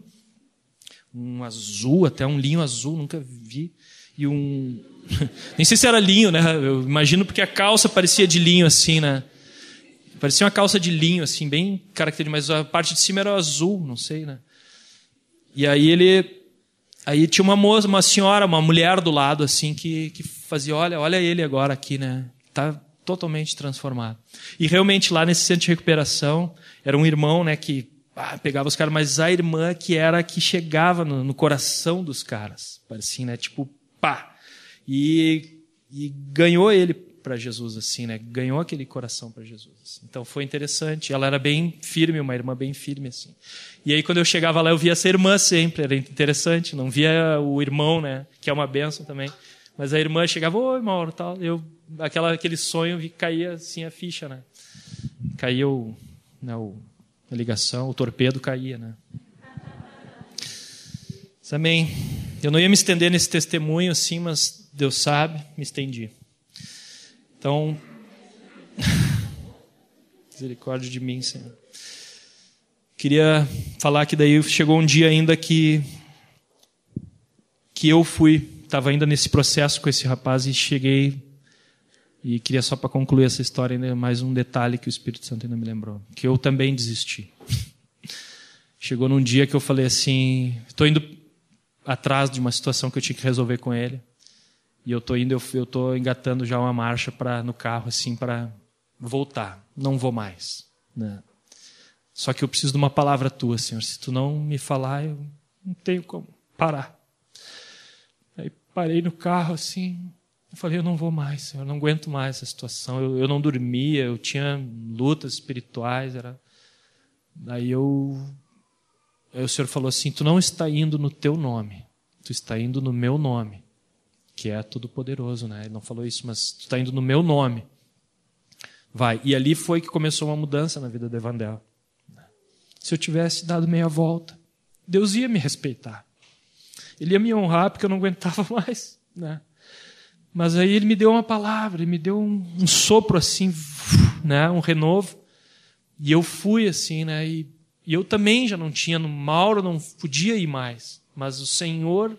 A: um azul, até um linho azul, nunca vi, e um. Nem sei se era linho, né? Eu imagino porque a calça parecia de linho assim, né? Parecia uma calça de linho, assim, bem característica, mas a parte de cima era azul, não sei, né? E aí ele Aí tinha uma moça, uma senhora, uma mulher do lado, assim, que, que fazia, olha, olha ele agora aqui, né? Tá totalmente transformado. E realmente lá nesse centro de recuperação, era um irmão, né, que ah, pegava os caras, mas a irmã que era que chegava no, no coração dos caras. Parecia, né? Tipo, pá. E, e ganhou ele para Jesus, assim, né? Ganhou aquele coração para Jesus. Assim. Então foi interessante. Ela era bem firme, uma irmã bem firme, assim. E aí quando eu chegava lá, eu via essa irmã sempre, era interessante. Não via o irmão, né? Que é uma benção também. Mas a irmã chegava, oi, Mauro, tal. Eu, aquela, aquele sonho, vi caía assim a ficha, né? O, né, o, a ligação, o torpedo caía, né? Amém. Eu não ia me estender nesse testemunho, assim, mas Deus sabe, me estendi. Então, misericórdia de mim, Senhor. Queria falar que daí chegou um dia ainda que que eu fui, estava ainda nesse processo com esse rapaz e cheguei e queria só para concluir essa história ainda mais um detalhe que o Espírito Santo ainda me lembrou, que eu também desisti. Chegou num dia que eu falei assim, estou indo atrás de uma situação que eu tinha que resolver com ele. E eu tô indo, eu, eu tô engatando já uma marcha para no carro assim para voltar. Não vou mais, né? Só que eu preciso de uma palavra tua, Senhor. Se tu não me falar, eu não tenho como parar. Aí parei no carro assim, eu falei, eu não vou mais, Senhor, eu não aguento mais essa situação. Eu, eu não dormia, eu tinha lutas espirituais, era. Daí eu Aí o Senhor falou assim: Tu não está indo no teu nome, tu está indo no meu nome que é todo poderoso, né? Ele não falou isso, mas tu está indo no meu nome. Vai. E ali foi que começou uma mudança na vida do Evandel. Se eu tivesse dado meia volta, Deus ia me respeitar. Ele ia me honrar porque eu não aguentava mais, né? Mas aí ele me deu uma palavra, ele me deu um, um sopro assim, né? Um renovo. E eu fui assim, né? E, e eu também já não tinha, no Mauro não podia ir mais. Mas o Senhor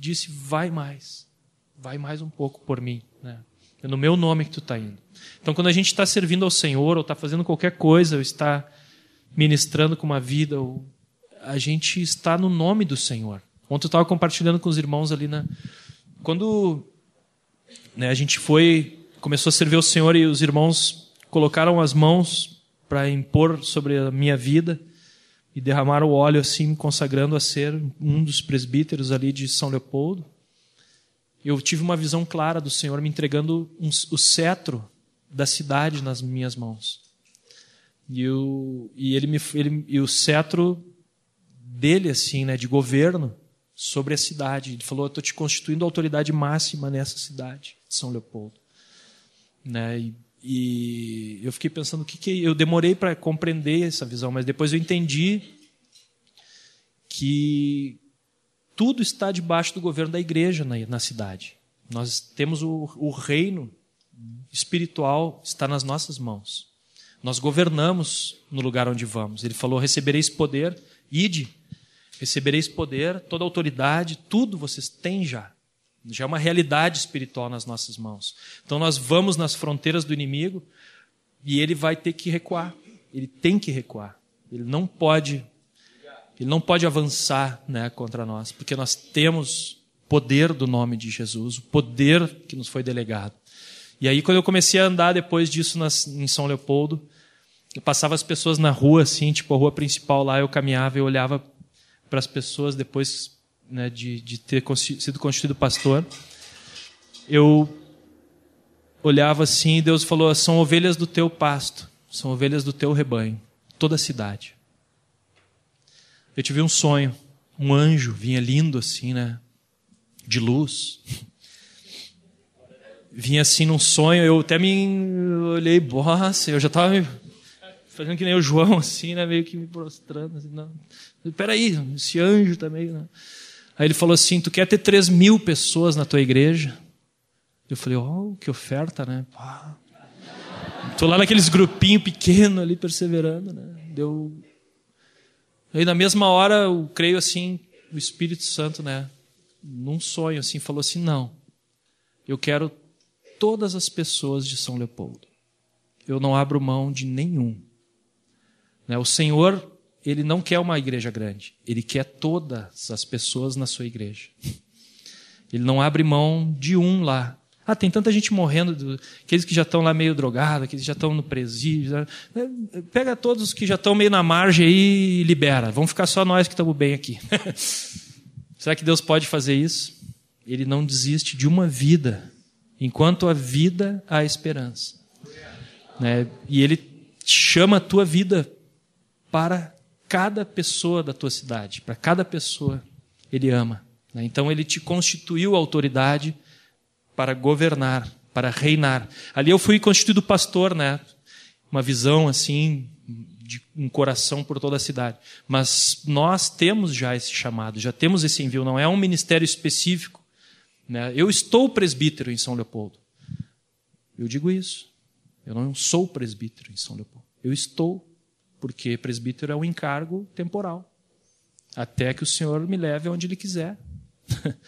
A: disse: vai mais, vai mais um pouco por mim. Né? É no meu nome que tu está indo. Então, quando a gente está servindo ao Senhor, ou está fazendo qualquer coisa, ou está ministrando com uma vida, ou a gente está no nome do Senhor. Ontem eu estava compartilhando com os irmãos ali, né? Quando né, a gente foi, começou a servir ao Senhor e os irmãos colocaram as mãos para impor sobre a minha vida, e derramaram o óleo assim, me consagrando a ser um dos presbíteros ali de São Leopoldo. Eu tive uma visão clara do Senhor me entregando um, o cetro da cidade nas minhas mãos. E, o, e, ele me, ele, e o cetro dele, assim, né, de governo sobre a cidade. Ele falou: Eu estou te constituindo autoridade máxima nessa cidade, de São Leopoldo. Né, e, e eu fiquei pensando o que, que eu demorei para compreender essa visão, mas depois eu entendi que tudo está debaixo do governo da igreja na, na cidade. Nós temos o, o reino espiritual está nas nossas mãos. Nós governamos no lugar onde vamos. Ele falou: recebereis poder, ide, recebereis poder, toda autoridade, tudo vocês têm já. Já é uma realidade espiritual nas nossas mãos. Então nós vamos nas fronteiras do inimigo e ele vai ter que recuar. Ele tem que recuar. Ele não pode, ele não pode avançar, né, contra nós, porque nós temos poder do nome de Jesus, o poder que nos foi delegado. E aí, quando eu comecei a andar depois disso nas, em São Leopoldo, eu passava as pessoas na rua, assim, tipo a rua principal lá, eu caminhava e olhava para as pessoas depois né, de, de ter sido constituído pastor. Eu olhava assim e Deus falou: são ovelhas do teu pasto, são ovelhas do teu rebanho, toda a cidade. Eu tive um sonho, um anjo vinha lindo assim, né, de luz vinha assim num sonho, eu até me olhei, nossa, eu já estava fazendo que nem o João, assim, né, meio que me prostrando, assim, não. Peraí, esse anjo também, né? Aí ele falou assim, tu quer ter três mil pessoas na tua igreja? Eu falei, oh, que oferta, né? Pá. Tô lá naqueles grupinhos pequenos ali, perseverando, né? Deu... Aí na mesma hora, eu creio assim, o Espírito Santo, né? Num sonho, assim, falou assim, não, eu quero todas as pessoas de São Leopoldo. Eu não abro mão de nenhum. Né, o Senhor, ele não quer uma igreja grande, ele quer todas as pessoas na sua igreja. Ele não abre mão de um lá. Ah, tem tanta gente morrendo, aqueles que já estão lá meio drogados, aqueles que já estão no presídio. Né? Pega todos os que já estão meio na margem aí e libera. Vamos ficar só nós que estamos bem aqui. Será que Deus pode fazer isso? Ele não desiste de uma vida Enquanto a vida, há esperança. Né? E Ele chama a tua vida para cada pessoa da tua cidade, para cada pessoa Ele ama. Né? Então Ele te constituiu autoridade para governar, para reinar. Ali eu fui constituído pastor, né? Uma visão assim de um coração por toda a cidade. Mas nós temos já esse chamado, já temos esse envio. Não é um ministério específico né? Eu estou presbítero em São Leopoldo. Eu digo isso. Eu não sou presbítero em São Leopoldo. Eu estou, porque presbítero é um encargo temporal. Até que o Senhor me leve onde Ele quiser.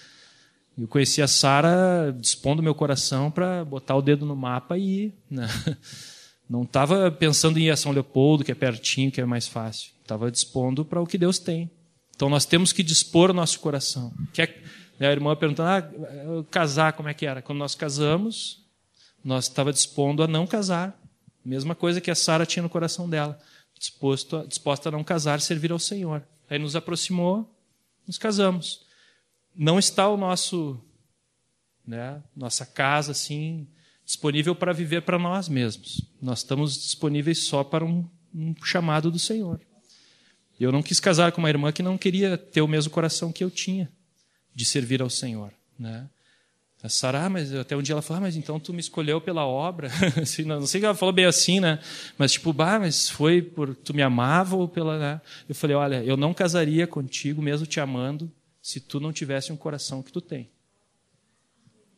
A: Eu conheci a Sara dispondo meu coração para botar o dedo no mapa e ir. Né? Não estava pensando em ir a São Leopoldo, que é pertinho, que é mais fácil. Estava dispondo para o que Deus tem. Então nós temos que dispor o nosso coração. Quer, a irmã perguntando, ah, casar, como é que era? Quando nós casamos, nós estava dispondo a não casar. Mesma coisa que a Sara tinha no coração dela. Disposto a, disposta a não casar servir ao Senhor. Aí nos aproximou, nos casamos. Não está o nosso, né, nossa casa assim, disponível para viver para nós mesmos. Nós estamos disponíveis só para um, um chamado do Senhor. Eu não quis casar com uma irmã que não queria ter o mesmo coração que eu tinha de servir ao Senhor. Né? A Sara, ah, mas até um dia ela falou, ah, mas então tu me escolheu pela obra. assim, não, sei que ela falou bem assim, né? Mas tipo, bah, mas foi por tu me amava ou pela. Né? Eu falei, olha, eu não casaria contigo, mesmo te amando, se tu não tivesse um coração que tu tem.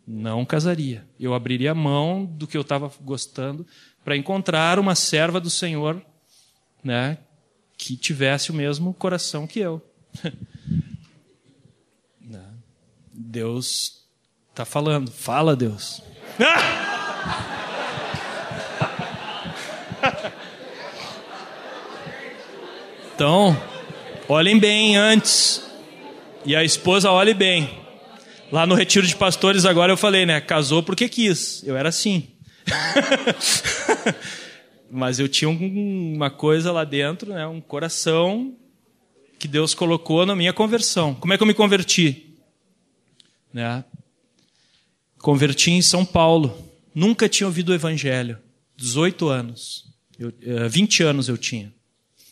A: Não casaria. Eu abriria a mão do que eu estava gostando para encontrar uma serva do Senhor, né, que tivesse o mesmo coração que eu. Deus está falando. Fala, Deus. Então, olhem bem antes. E a esposa olhe bem. Lá no retiro de pastores agora eu falei, né? Casou porque quis. Eu era assim. Mas eu tinha uma coisa lá dentro, né? Um coração que Deus colocou na minha conversão. Como é que eu me converti? Né? Converti em São Paulo. Nunca tinha ouvido o Evangelho. 18 anos. Eu, 20 eh, anos eu tinha.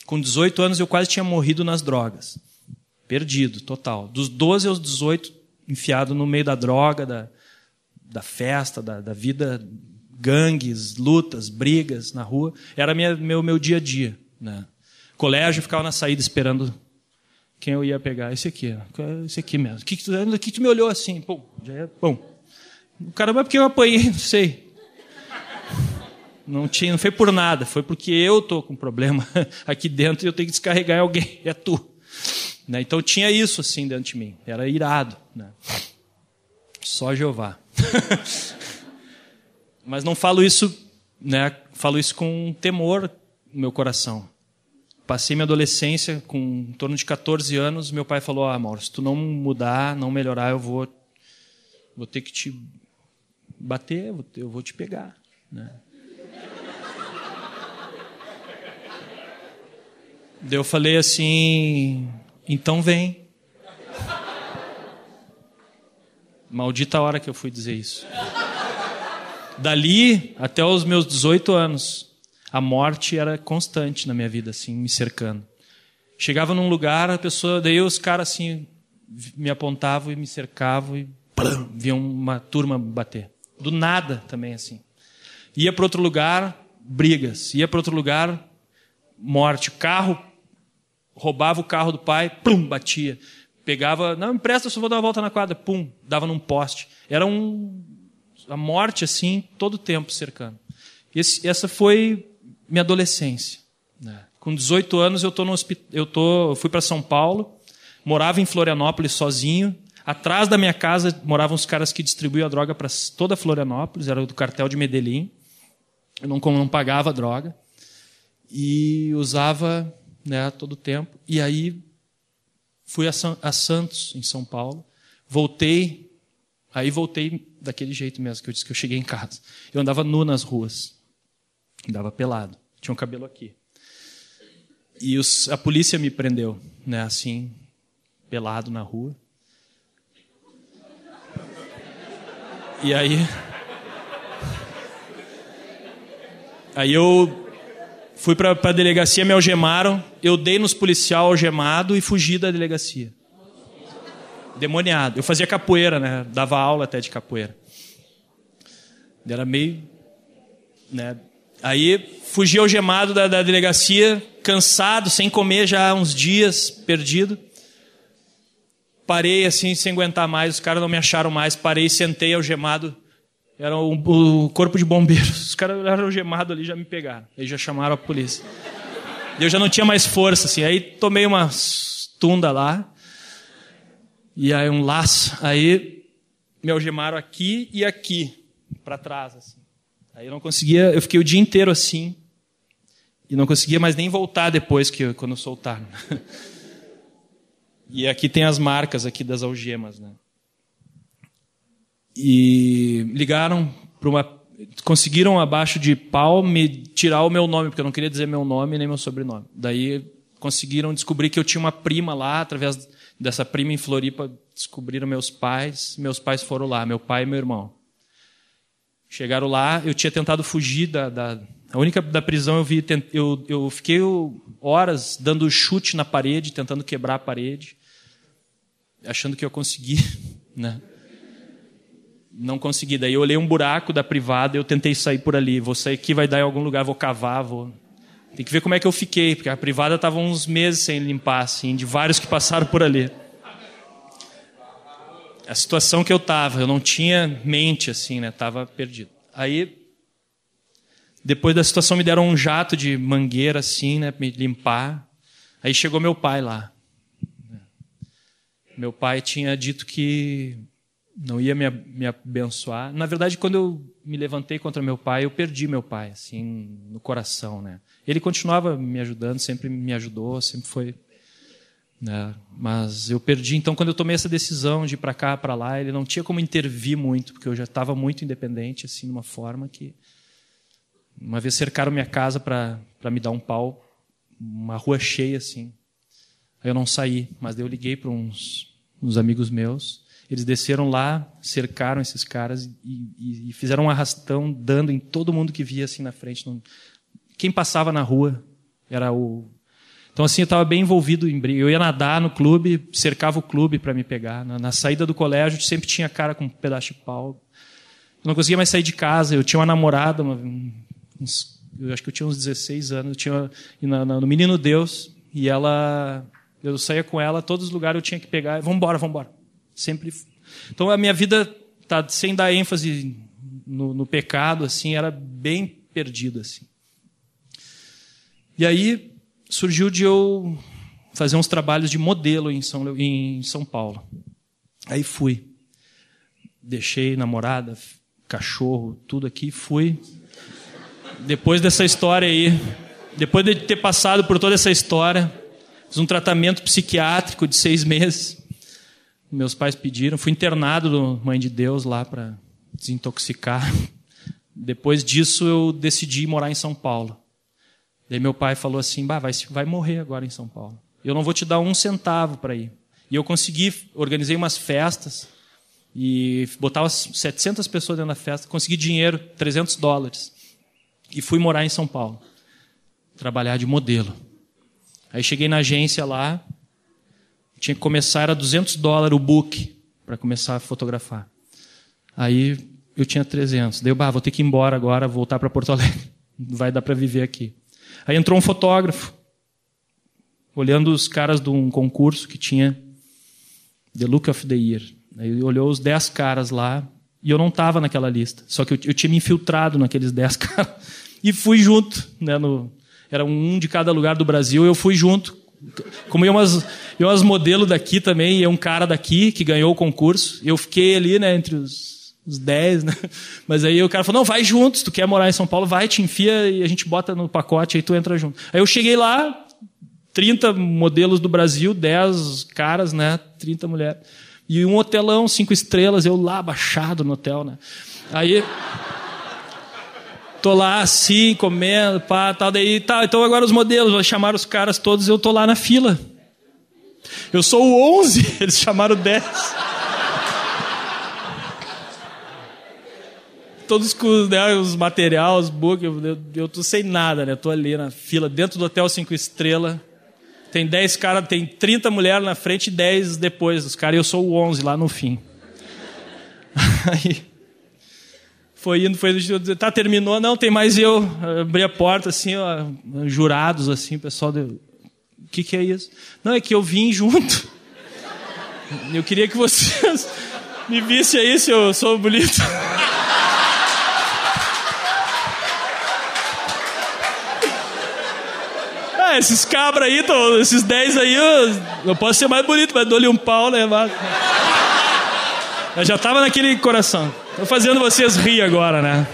A: Com 18 anos eu quase tinha morrido nas drogas. Perdido, total. Dos 12 aos 18, enfiado no meio da droga, da, da festa, da, da vida, gangues, lutas, brigas na rua. Era minha, meu, meu dia a dia. Né? Colégio, ficava na saída esperando quem eu ia pegar. Esse aqui, esse aqui mesmo. O que, que, tu, que tu me olhou assim? Pô, já é, bom. O cara, mas porque eu apanhei, não sei. Não, tinha, não foi por nada, foi porque eu tô com problema aqui dentro e eu tenho que descarregar em alguém, é tu. Né? Então tinha isso assim dentro de mim, era irado. Né? Só Jeová. Mas não falo isso, né? Falo isso com temor no meu coração. Passei minha adolescência com em torno de 14 anos, meu pai falou: "Ah, Mauro, se tu não mudar, não melhorar, eu vou vou ter que te bater, eu vou te pegar", né? Daí eu falei assim: "Então vem". Maldita hora que eu fui dizer isso. Dali até os meus 18 anos, a morte era constante na minha vida, assim, me cercando. Chegava num lugar, a pessoa, daí os caras assim me apontavam e me cercavam e plam, uma turma bater. Do nada também assim. Ia para outro lugar, brigas. Ia para outro lugar, morte. Carro roubava o carro do pai, pum, batia. Pegava, não, empresta, só vou dar uma volta na quadra, pum, dava num poste. Era um a morte assim, todo o tempo cercando. Esse, essa foi minha adolescência. Né? Com 18 anos eu tô no eu tô, fui para São Paulo, morava em Florianópolis sozinho. Atrás da minha casa moravam os caras que distribuíam a droga para toda Florianópolis, era do cartel de Medellín. Eu não, não pagava a droga e usava né, todo o tempo. E aí fui a, San, a Santos, em São Paulo. Voltei Aí voltei daquele jeito mesmo que eu disse que eu cheguei em casa. Eu andava nu nas ruas. Andava pelado. Tinha um cabelo aqui. E os, a polícia me prendeu, né, assim, pelado na rua. E aí Aí eu fui para a delegacia, me algemaram, eu dei nos policial algemado e fugi da delegacia demoniado. Eu fazia capoeira, né? Dava aula até de capoeira. Era meio. Né? Aí fugi algemado da, da delegacia, cansado, sem comer já há uns dias, perdido. Parei assim, sem aguentar mais, os caras não me acharam mais. Parei, sentei algemado. Era o, o corpo de bombeiros. Os caras eram algemados ali, já me pegaram. Aí já chamaram a polícia. Eu já não tinha mais força, assim. Aí tomei uma tunda lá e aí um laço. Aí me algemaram aqui e aqui, para trás. Assim. Aí eu não conseguia, eu fiquei o dia inteiro assim. E não conseguia mais nem voltar depois que quando soltaram. e aqui tem as marcas aqui das algemas, né? E ligaram para uma conseguiram abaixo de pau me tirar o meu nome, porque eu não queria dizer meu nome nem meu sobrenome. Daí conseguiram descobrir que eu tinha uma prima lá através dessa prima em Floripa descobriram meus pais, meus pais foram lá, meu pai e meu irmão. Chegaram lá, eu tinha tentado fugir da, da a única da prisão eu vi, eu, eu fiquei horas dando chute na parede, tentando quebrar a parede, achando que eu consegui, né? Não consegui. Daí eu olhei um buraco da privada, eu tentei sair por ali. Vou sair aqui, vai dar em algum lugar, vou cavar, vou. Tem que ver como é que eu fiquei, porque a privada estava uns meses sem limpar, assim, de vários que passaram por ali a situação que eu estava, eu não tinha mente assim, né? Tava perdido. Aí depois da situação me deram um jato de mangueira assim, né, me limpar. Aí chegou meu pai lá. Meu pai tinha dito que não ia me, me abençoar. Na verdade, quando eu me levantei contra meu pai, eu perdi meu pai, assim, no coração, né? Ele continuava me ajudando, sempre me ajudou, sempre foi né? Mas eu perdi, então, quando eu tomei essa decisão de ir para cá, para lá, ele não tinha como intervir muito, porque eu já estava muito independente, assim, de uma forma que. Uma vez cercaram minha casa para me dar um pau, uma rua cheia, assim. Eu não saí, mas eu liguei para uns, uns amigos meus. Eles desceram lá, cercaram esses caras e, e, e, fizeram um arrastão, dando em todo mundo que via assim na frente. Quem passava na rua era o. Então, assim, eu estava bem envolvido em briga. Eu ia nadar no clube, cercava o clube para me pegar. Na, na, saída do colégio, sempre tinha cara com um pedaço de pau. Eu não conseguia mais sair de casa. Eu tinha uma namorada, uma, uns, eu acho que eu tinha uns 16 anos. Eu tinha no Menino Deus, e ela eu saía com ela, todos os lugares eu tinha que pegar, vamos embora, vamos embora. Sempre. Então a minha vida tá sem dar ênfase no, no pecado, assim, era bem perdida, assim. E aí surgiu de eu fazer uns trabalhos de modelo em São, em São Paulo. Aí fui. Deixei namorada, cachorro, tudo aqui, fui. Depois dessa história aí, depois de ter passado por toda essa história, Fiz um tratamento psiquiátrico de seis meses. Meus pais pediram. Fui internado no Mãe de Deus lá para desintoxicar. Depois disso, eu decidi morar em São Paulo. Daí meu pai falou assim: bah, vai, vai morrer agora em São Paulo. Eu não vou te dar um centavo para ir. E eu consegui, organizei umas festas e botava 700 pessoas dentro da festa, consegui dinheiro, 300 dólares. E fui morar em São Paulo, trabalhar de modelo. Aí cheguei na agência lá, tinha que começar, era 200 dólares o book para começar a fotografar. Aí eu tinha 300. Daí eu, bah, vou ter que ir embora agora, voltar para Porto Alegre. Não vai dar para viver aqui. Aí entrou um fotógrafo, olhando os caras de um concurso que tinha The Look of the Year. Aí olhou os 10 caras lá, e eu não estava naquela lista. Só que eu, eu, tinha me infiltrado naqueles 10 caras. E fui junto, né, no, era um de cada lugar do Brasil, eu fui junto. Como eu umas, eu umas modelo daqui também, e um cara daqui que ganhou o concurso. Eu fiquei ali, né, entre os, os 10, né? Mas aí o cara falou: não, vai junto, se tu quer morar em São Paulo, vai, te enfia e a gente bota no pacote, aí tu entra junto. Aí eu cheguei lá, 30 modelos do Brasil, 10 caras, né? 30 mulheres. E um hotelão, cinco estrelas, eu lá abaixado no hotel, né? Aí. Tô lá assim, comendo, pá, tal, daí, tá, então agora os modelos, vou chamar os caras todos, eu tô lá na fila. Eu sou o 11, eles chamaram o 10. Todos com né, os materiais, os book, eu, eu, eu tô sem nada, né? Tô ali na fila, dentro do hotel 5 estrelas. Tem 10 caras, tem 30 mulheres na frente e 10 depois dos caras, e eu sou o 11 lá no fim. Aí foi indo, foi indo, tá, terminou, não, tem mais eu. Abri a porta, assim, ó, jurados, assim, pessoal o que que é isso? Não, é que eu vim junto. Eu queria que vocês me vissem aí se eu sou bonito. Ah, esses cabras aí, tô, esses dez aí, eu, eu posso ser mais bonito, mas dou-lhe um pau, né? Mas... Eu já tava naquele coração. Tô fazendo vocês rir agora, né?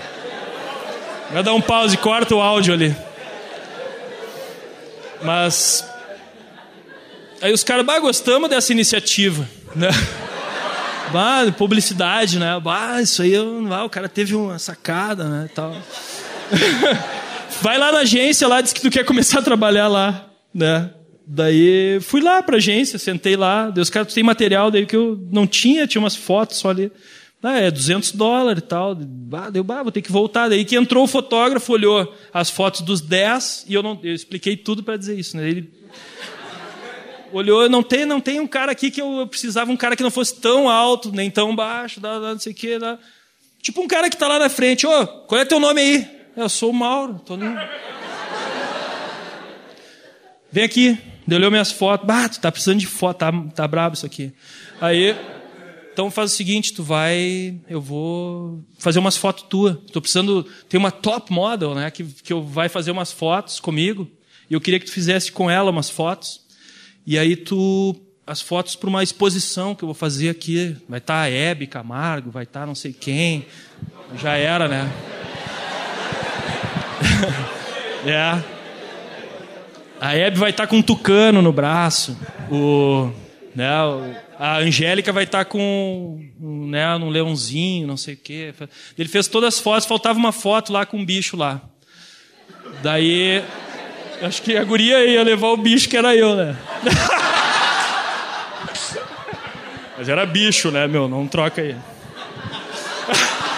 A: Vai dar um pause, corta o áudio ali. Mas. Aí os caras, bah, gostamos dessa iniciativa, né? Bah, publicidade, né? Bah, isso aí, bah, o cara teve uma sacada, né? Tal. Vai lá na agência, lá, diz que tu quer começar a trabalhar lá, né? Daí fui lá pra agência, sentei lá, daí os caras, tem material daí que eu não tinha, tinha umas fotos só ali. Ah, é 200 dólares e tal. Ah, deu, ah, vou ter que voltar. Daí que entrou o fotógrafo, olhou as fotos dos 10 e eu, não, eu expliquei tudo para dizer isso. Né? Ele olhou, não tem, não tem um cara aqui que eu, eu precisava, um cara que não fosse tão alto, nem tão baixo, dá, dá, não sei o quê. Dá. Tipo um cara que está lá na frente. Ô, qual é teu nome aí? Eu sou o Mauro. Tô no... Vem aqui. Ele olhou minhas fotos. Bah, tu tá precisando de foto, tá, tá brabo isso aqui. Aí então faz o seguinte, tu vai, eu vou fazer umas fotos tuas. Estou precisando, tem uma top model, né, que que eu vai fazer umas fotos comigo. E eu queria que tu fizesse com ela umas fotos. E aí tu as fotos para uma exposição que eu vou fazer aqui. Vai estar tá a Hebe Camargo, vai estar tá não sei quem. Já era, né? é. A Hebe vai estar tá com um tucano no braço. O, né, a Angélica vai estar tá com né, um leãozinho, não sei o quê. Ele fez todas as fotos, faltava uma foto lá com um bicho lá. Daí, acho que a guria ia levar o bicho que era eu, né? Mas era bicho, né, meu? Não troca aí.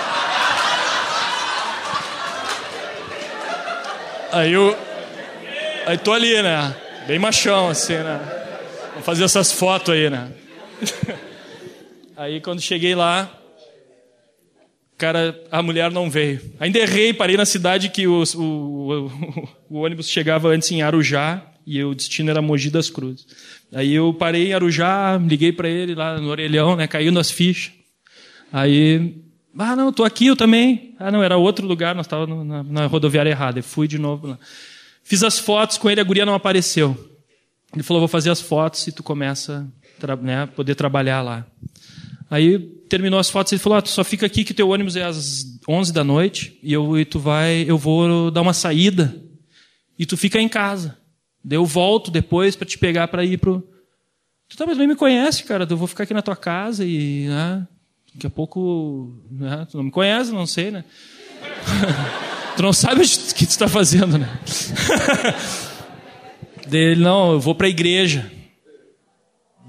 A: Aí eu. Aí tô ali, né? Bem machão, assim, né? Vamos fazer essas fotos aí, né? Aí quando cheguei lá, cara, a mulher não veio. Ainda errei, parei na cidade que o, o, o, o ônibus chegava antes em Arujá e o destino era Mogi das Cruzes. Aí eu parei em Arujá, liguei para ele lá no orelhão, né, caindo as fichas. Aí, ah, não, tô aqui, eu também. Ah, não, era outro lugar, nós estávamos na, na, rodoviária errada. Eu fui de novo lá. Fiz as fotos com ele, a guria não apareceu. Ele falou, vou fazer as fotos e tu começa a né, poder trabalhar lá. Aí terminou as fotos, ele falou, ah, tu só fica aqui que teu ônibus é às 11 da noite e, eu, e tu vai, eu vou dar uma saída e tu fica em casa. Daí eu volto depois para te pegar para ir pro. Tu tá, nem me conhece, cara. Eu vou ficar aqui na tua casa e. Né, daqui a pouco. Né, tu não me conhece, não sei, né? tu não sabe o que tu está fazendo, né? Daí ele, não, eu vou para a igreja.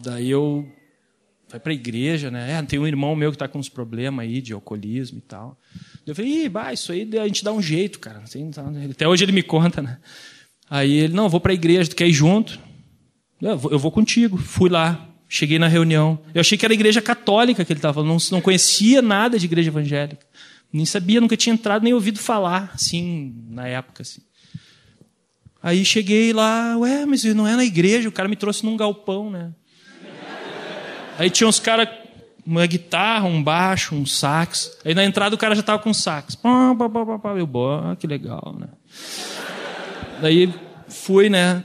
A: Daí eu. Vai para a igreja, né? É, tem um irmão meu que está com uns problemas aí de alcoolismo e tal. Eu falei, Ih, bah, isso aí a gente dá um jeito, cara. Assim, até hoje ele me conta, né? Aí ele, não, vou para a igreja, tu quer ir junto? Eu vou, eu vou contigo. Fui lá, cheguei na reunião. Eu achei que era igreja católica que ele estava falando, não, não conhecia nada de igreja evangélica. Nem sabia, nunca tinha entrado, nem ouvido falar, assim, na época, assim. Aí cheguei lá, ué, mas não é na igreja, o cara me trouxe num galpão, né? Aí tinha uns caras, uma guitarra, um baixo, um sax. Aí na entrada o cara já tava com sax. Eu, bom, que legal, né? Daí fui, né?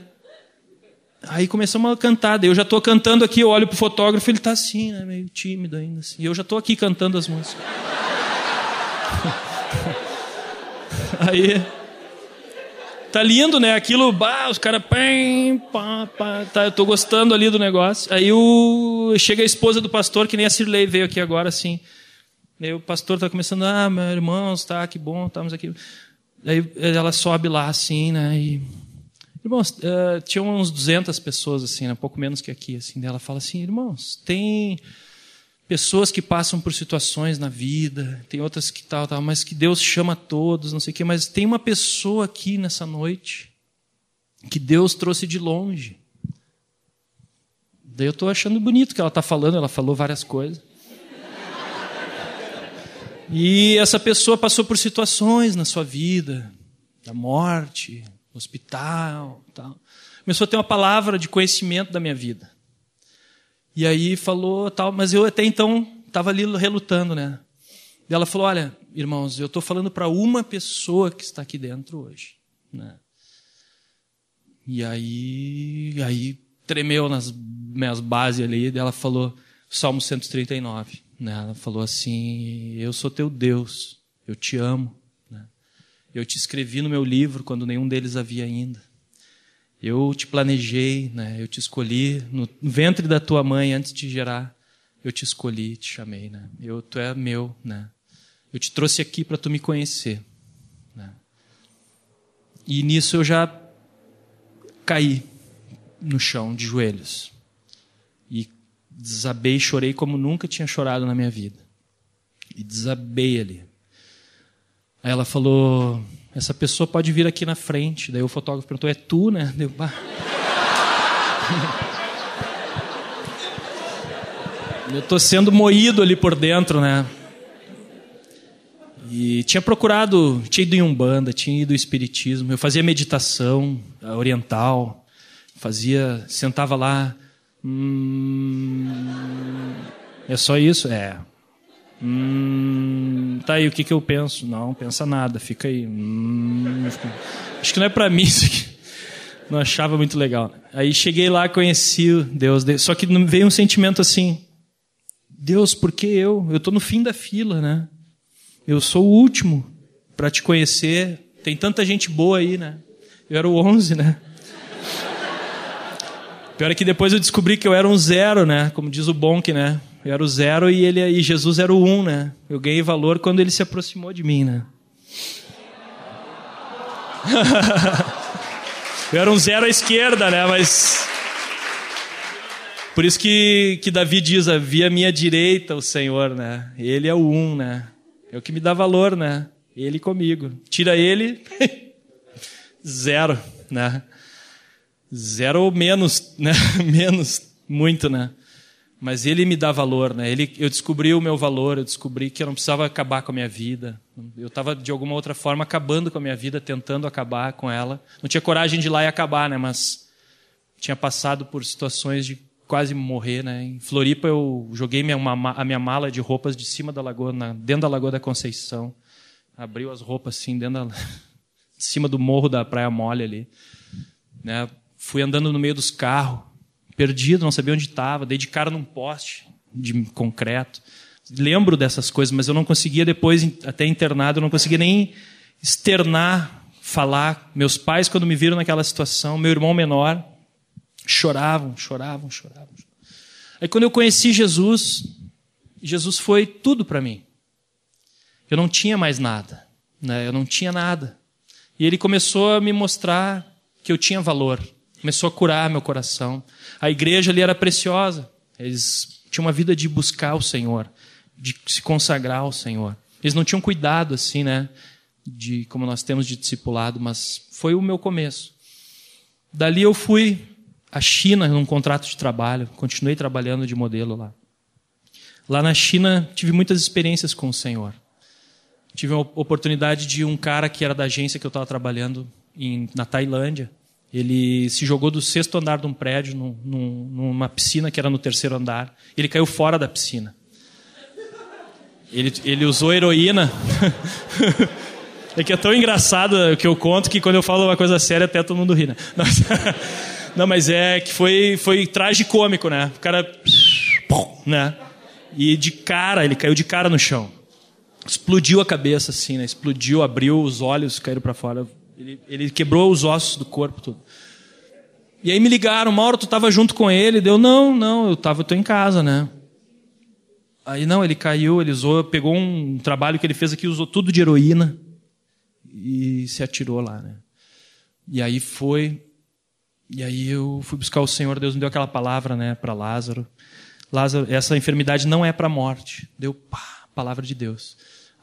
A: Aí começamos a cantar. Daí eu já estou cantando aqui, eu olho pro fotógrafo, ele está assim, né? Meio tímido ainda. Assim. E eu já estou aqui cantando as músicas. Aí. Tá lindo, né? Aquilo, bah, os caras. Tá, eu tô gostando ali do negócio. Aí o, chega a esposa do pastor, que nem a Cirlei veio aqui agora, assim. Aí o pastor tá começando, ah, meus irmãos, tá, que bom, estamos aqui. Aí ela sobe lá, assim, né? E... Irmãos, uh, tinha uns 200 pessoas, assim, né? pouco menos que aqui, assim. Ela fala assim, irmãos, tem pessoas que passam por situações na vida, tem outras que tal, tal, mas que Deus chama todos, não sei o quê, mas tem uma pessoa aqui nessa noite que Deus trouxe de longe. Daí eu estou achando bonito que ela está falando, ela falou várias coisas. E essa pessoa passou por situações na sua vida, da morte, hospital, tal. Começou a ter uma palavra de conhecimento da minha vida. E aí falou tal, mas eu até então estava ali relutando, né? E ela falou: Olha, irmãos, eu estou falando para uma pessoa que está aqui dentro hoje, né? E aí, aí tremeu nas minhas bases ali, e ela falou Salmo 139. Né? Ela falou assim: Eu sou teu Deus, eu te amo. Né? Eu te escrevi no meu livro quando nenhum deles havia ainda. Eu te planejei, né? eu te escolhi no ventre da tua mãe antes de gerar. Eu te escolhi, te chamei. Né? Eu, tu é meu. Né? Eu te trouxe aqui para tu me conhecer. Né? E nisso eu já caí no chão de joelhos. E desabei, chorei como nunca tinha chorado na minha vida. E desabei ali. Aí ela falou: Essa pessoa pode vir aqui na frente. Daí o fotógrafo perguntou: É tu, né? Deu, bah. Eu estou sendo moído ali por dentro, né? E tinha procurado, tinha ido em Umbanda, tinha ido em Espiritismo. Eu fazia meditação oriental, fazia, sentava lá Hum, é só isso? É. Hum, tá aí, o que, que eu penso? Não, pensa nada, fica aí. Hum, acho que não é para mim isso aqui. Não achava muito legal. Aí cheguei lá, conheci Deus, só que veio um sentimento assim: Deus, por que eu? Eu estou no fim da fila, né? Eu sou o último para te conhecer. Tem tanta gente boa aí, né? Eu era o 11, né? Pior é que depois eu descobri que eu era um zero, né? Como diz o Bonk, né? Eu era o zero e, ele, e Jesus era o um, né? Eu ganhei valor quando ele se aproximou de mim, né? eu era um zero à esquerda, né? Mas Por isso que, que Davi diz, havia minha direita o Senhor, né? Ele é o um, né? É o que me dá valor, né? Ele comigo. Tira ele, zero, né? Zero ou menos, né? menos, muito, né? Mas ele me dá valor, né? Ele, eu descobri o meu valor, eu descobri que eu não precisava acabar com a minha vida. Eu estava, de alguma outra forma, acabando com a minha vida, tentando acabar com ela. Não tinha coragem de ir lá e acabar, né? Mas tinha passado por situações de quase morrer, né? Em Floripa, eu joguei minha, uma, a minha mala de roupas de cima da lagoa, na, dentro da Lagoa da Conceição. Abriu as roupas assim, dentro da, cima do morro da Praia Mole ali. Né? Fui andando no meio dos carros perdido, não sabia onde estava, dei de cara num poste de concreto. Lembro dessas coisas, mas eu não conseguia depois, até internado, eu não conseguia nem externar, falar. Meus pais, quando me viram naquela situação, meu irmão menor, choravam, choravam, choravam. Aí quando eu conheci Jesus, Jesus foi tudo para mim. Eu não tinha mais nada, né? Eu não tinha nada. E ele começou a me mostrar que eu tinha valor. Começou a curar meu coração. A igreja ali era preciosa. Eles tinham uma vida de buscar o Senhor, de se consagrar ao Senhor. Eles não tinham cuidado assim, né? De como nós temos de discipulado, mas foi o meu começo. Dali eu fui à China num contrato de trabalho, continuei trabalhando de modelo lá. Lá na China tive muitas experiências com o Senhor. Tive a oportunidade de um cara que era da agência que eu estava trabalhando em, na Tailândia. Ele se jogou do sexto andar de um prédio, num, num, numa piscina que era no terceiro andar. Ele caiu fora da piscina. Ele, ele usou heroína. é que é tão engraçado que eu conto que quando eu falo uma coisa séria até todo mundo ri, né? Não, mas é que foi, foi tragicômico, né? O cara. Né? E de cara, ele caiu de cara no chão. Explodiu a cabeça, assim, né? Explodiu, abriu os olhos, caíram para fora. Ele, ele quebrou os ossos do corpo tudo. E aí me ligaram, Mauro, tu estava junto com ele? Deu, não, não, eu tava, eu tô em casa, né? Aí não, ele caiu, ele usou, pegou um trabalho que ele fez aqui, usou tudo de heroína e se atirou lá, né? E aí foi, e aí eu fui buscar o Senhor, Deus me deu aquela palavra, né, para Lázaro. Lázaro, essa enfermidade não é para morte. Deu pá, palavra de Deus.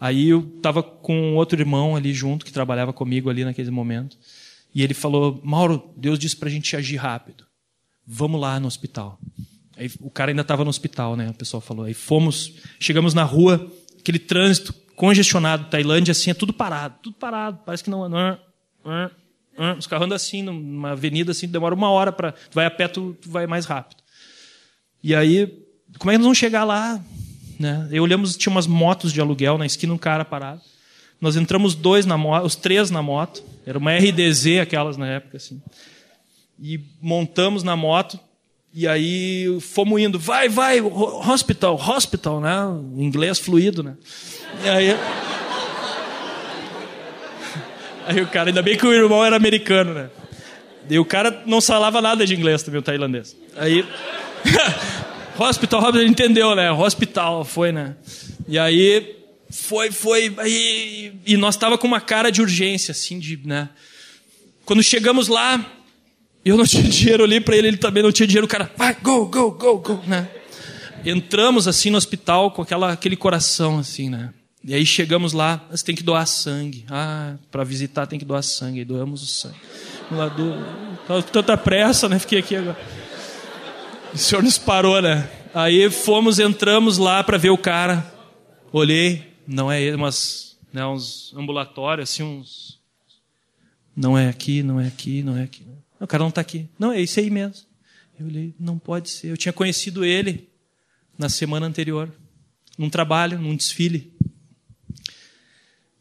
A: Aí eu estava com outro irmão ali junto, que trabalhava comigo ali naquele momento. E ele falou: Mauro, Deus disse para a gente agir rápido. Vamos lá no hospital. Aí, o cara ainda estava no hospital, né? O pessoal falou. Aí fomos, chegamos na rua, aquele trânsito congestionado, Tailândia, assim, é tudo parado, tudo parado. Parece que não. não, não, não os carros andam assim, numa avenida assim, demora uma hora para. Tu vai a pé, tu, tu vai mais rápido. E aí, como é que nós vamos chegar lá? Né? E olhamos, tinha umas motos de aluguel na esquina, um cara parado. Nós entramos dois na moto, os três na moto. Era uma RDZ aquelas na época, assim. E montamos na moto. E aí fomos indo, vai, vai, hospital, hospital, né? Inglês fluido, né? E aí. Aí o cara, ainda bem que o irmão era americano, né? E o cara não falava nada de inglês também, o tailandês. Aí. Hospital, ele entendeu, né? Hospital, foi, né? E aí, foi, foi, aí, e nós tava com uma cara de urgência, assim, de, né? Quando chegamos lá, eu não tinha dinheiro ali para ele, ele também não tinha dinheiro, o cara, vai, go, go, go, go, né? Entramos, assim, no hospital com aquela, aquele coração, assim, né? E aí chegamos lá, você tem que doar sangue. Ah, para visitar tem que doar sangue. Doamos o sangue. Lá do... Tanta pressa, né? Fiquei aqui agora. O senhor nos parou, né? Aí fomos, entramos lá para ver o cara. Olhei, não é ele, mas né, uns ambulatórios, assim, uns. Não é aqui, não é aqui, não é aqui. O cara não está aqui. Não, é esse aí mesmo. Eu olhei, não pode ser. Eu tinha conhecido ele na semana anterior, num trabalho, num desfile.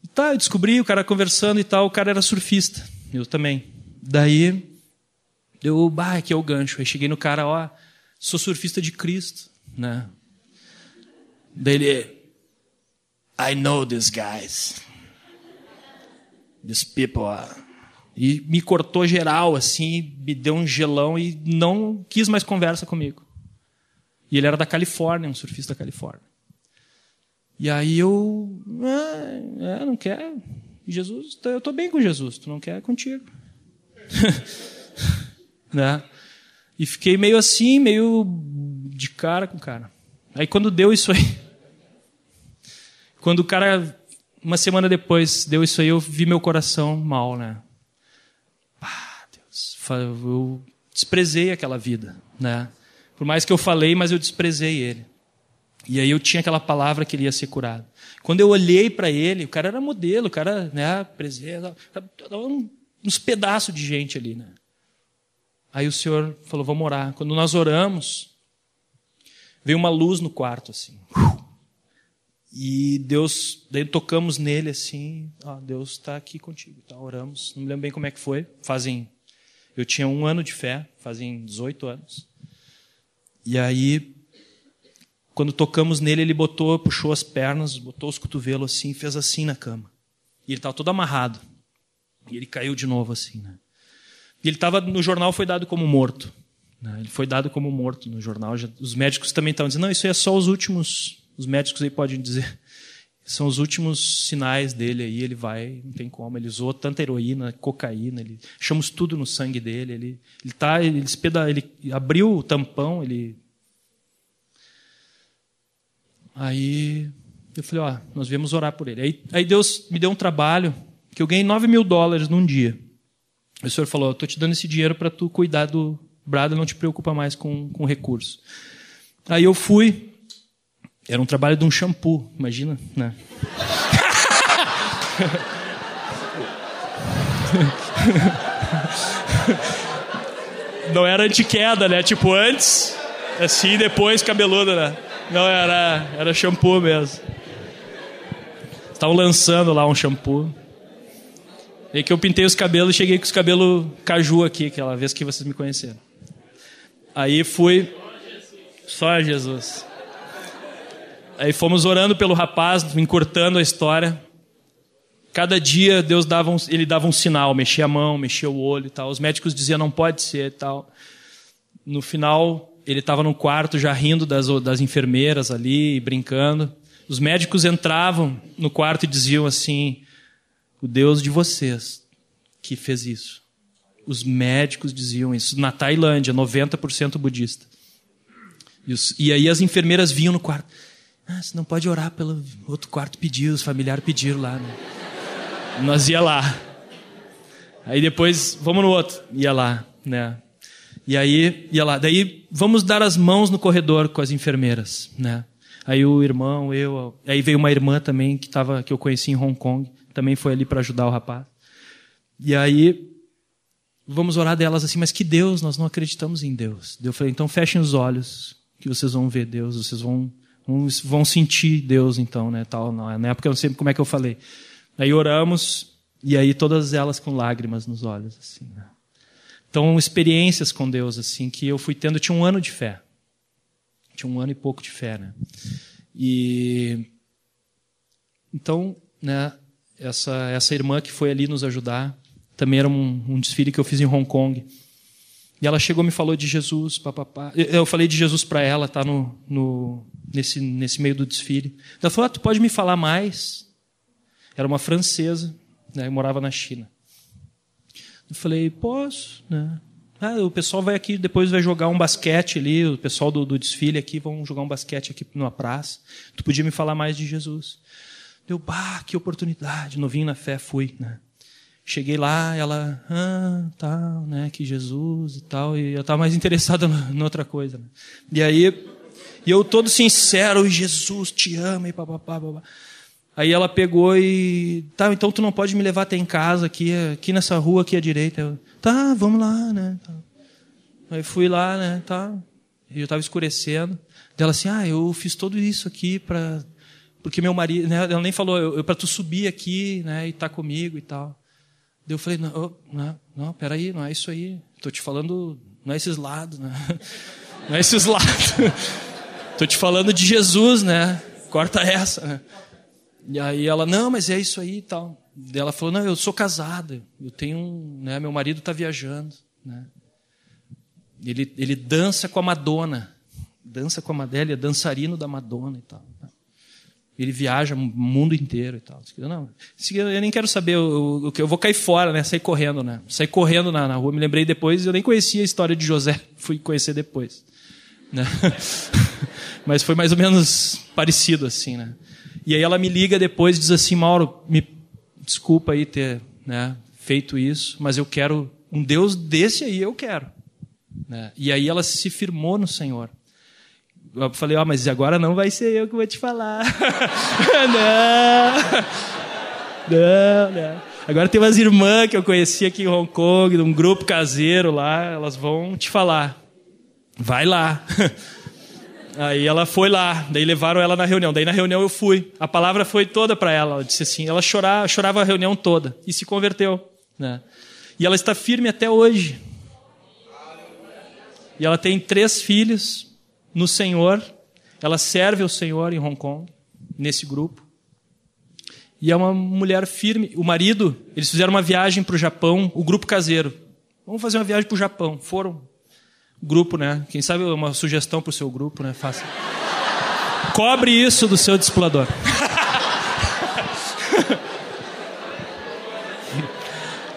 A: E tá, eu descobri o cara conversando e tal, o cara era surfista. Eu também. Daí, eu, bah, aqui é o gancho. Aí cheguei no cara, ó, sou surfista de Cristo, né? Daí ele, I know these guys. These people are... E me cortou geral, assim, me deu um gelão e não quis mais conversa comigo. E ele era da Califórnia, um surfista da Califórnia. E aí eu, ah, é, não quer. Jesus, eu estou bem com Jesus, tu não quer contigo. né? E fiquei meio assim, meio de cara com cara. Aí quando deu isso aí, quando o cara, uma semana depois, deu isso aí, eu vi meu coração mal, né? Ah, Deus, eu desprezei aquela vida, né? Por mais que eu falei, mas eu desprezei ele. E aí eu tinha aquela palavra que ele ia ser curado. Quando eu olhei para ele, o cara era modelo, o cara, né, presença, uns pedaços de gente ali, né? Aí o Senhor falou: "Vamos orar". Quando nós oramos, veio uma luz no quarto assim. E Deus, daí tocamos nele assim, ó, Deus está aqui contigo, tá? Oramos. Não me lembro bem como é que foi. Fazem, eu tinha um ano de fé, fazem 18 anos. E aí, quando tocamos nele, ele botou, puxou as pernas, botou os cotovelos assim, fez assim na cama. E ele estava todo amarrado. E ele caiu de novo assim, né? E ele estava no jornal foi dado como morto. Né? Ele foi dado como morto no jornal. Já, os médicos também estavam dizendo, não, isso aí é só os últimos. Os médicos aí podem dizer, são os últimos sinais dele aí. Ele vai, não tem como. Ele usou tanta heroína, cocaína, ele chamamos tudo no sangue dele. Ele, ele tá, ele, espeda, ele abriu o tampão, ele Aí eu falei, ó, nós viemos orar por ele. Aí, aí Deus me deu um trabalho que eu ganhei 9 mil dólares num dia. O senhor falou, tô te dando esse dinheiro para tu cuidar do Brada, não te preocupa mais com, com recurso. Aí eu fui, era um trabalho de um shampoo, imagina, né? Não era anti-queda, né? Tipo antes, assim, depois cabeludo, né? Não, era, era shampoo mesmo. Estavam lançando lá um shampoo. E que eu pintei os cabelos, cheguei com os cabelos caju aqui, aquela vez que vocês me conheceram. Aí fui. Só Jesus. Aí fomos orando pelo rapaz, encurtando a história. Cada dia Deus dava um, ele dava um sinal, mexia a mão, mexia o olho e tal. Os médicos diziam não pode ser e tal. No final ele estava no quarto já rindo das, das enfermeiras ali, brincando. Os médicos entravam no quarto e diziam assim: o Deus de vocês que fez isso. Os médicos diziam isso. Na Tailândia, 90% budista. E, os, e, aí as enfermeiras vinham no quarto. Ah, você não pode orar pelo outro quarto pediu, os familiares pediram lá. Né? Nós ia lá. Aí depois, vamos no outro. Ia lá, né? E aí ia lá. Daí vamos dar as mãos no corredor com as enfermeiras, né? Aí o irmão, eu, aí veio uma irmã também que tava que eu conheci em Hong Kong, também foi ali para ajudar o rapaz. E aí vamos orar delas assim, mas que Deus, nós não acreditamos em Deus. Eu falei, então fechem os olhos, que vocês vão ver Deus, vocês vão vão, vão sentir Deus então, né, tal, na época eu não sei como é que eu falei. Aí oramos e aí todas elas com lágrimas nos olhos assim, né? Então, experiências com Deus, assim, que eu fui tendo, eu tinha um ano de fé. Tinha um ano e pouco de fé, né? E. Então, né, essa, essa irmã que foi ali nos ajudar, também era um, um desfile que eu fiz em Hong Kong. E ela chegou e me falou de Jesus, papapá. Eu falei de Jesus para ela, tá no, no, nesse, nesse meio do desfile. Ela falou: ah, tu pode me falar mais? Era uma francesa, né, morava na China. Eu falei, posso, né? Ah, o pessoal vai aqui, depois vai jogar um basquete ali, o pessoal do, do desfile aqui vão jogar um basquete aqui numa praça. Tu podia me falar mais de Jesus. Deu, bah, que oportunidade. Novinho na fé, fui, né? Cheguei lá, ela, ah, tal, né, que Jesus e tal, e eu estava mais interessado em outra coisa. Né? E aí, e eu todo sincero, Jesus te ama e papapá, papapá. Aí ela pegou e. Tá, então tu não pode me levar até em casa, aqui, aqui nessa rua aqui à direita. Eu, tá, vamos lá, né? Aí fui lá, né? Tá. E eu estava escurecendo. Dela assim, ah, eu fiz tudo isso aqui para porque meu marido, né, ela nem falou, eu, eu para tu subir aqui, né, e estar tá comigo e tal. Daí eu falei, não, não, não, peraí, não é isso aí. Tô te falando, não é esses lados, né? Não é esses lados. Tô te falando de Jesus, né? Corta essa, né? E aí ela, não, mas é isso aí e tal. E ela falou, não, eu sou casada, eu tenho um, né, meu marido está viajando, né? Ele, ele dança com a Madonna, dança com a é dançarino da Madonna e tal. Né? Ele viaja o mundo inteiro e tal. Não, eu nem quero saber o, que eu vou cair fora, né? Sair correndo, né? Sair correndo na, na rua. Me lembrei depois, eu nem conhecia a história de José, fui conhecer depois. Né? Mas foi mais ou menos parecido assim, né? E aí ela me liga depois e diz assim, Mauro, me desculpa aí ter né, feito isso, mas eu quero um Deus desse aí, eu quero. Né? E aí ela se firmou no Senhor. Eu falei, ó, oh, mas agora não vai ser eu que vou te falar. não. Não, não. Agora tem umas irmãs que eu conheci aqui em Hong Kong, de um grupo caseiro lá, elas vão te falar. Vai lá. Aí ela foi lá, daí levaram ela na reunião. Daí na reunião eu fui. A palavra foi toda para ela. Ela disse assim, ela chorava, chorava a reunião toda e se converteu, né? E ela está firme até hoje. E ela tem três filhos no Senhor. Ela serve ao Senhor em Hong Kong, nesse grupo. E é uma mulher firme. O marido, eles fizeram uma viagem para o Japão, o grupo caseiro. Vamos fazer uma viagem para o Japão. Foram. Grupo, né? Quem sabe uma sugestão para o seu grupo, né? Faça. Cobre isso do seu discipulador.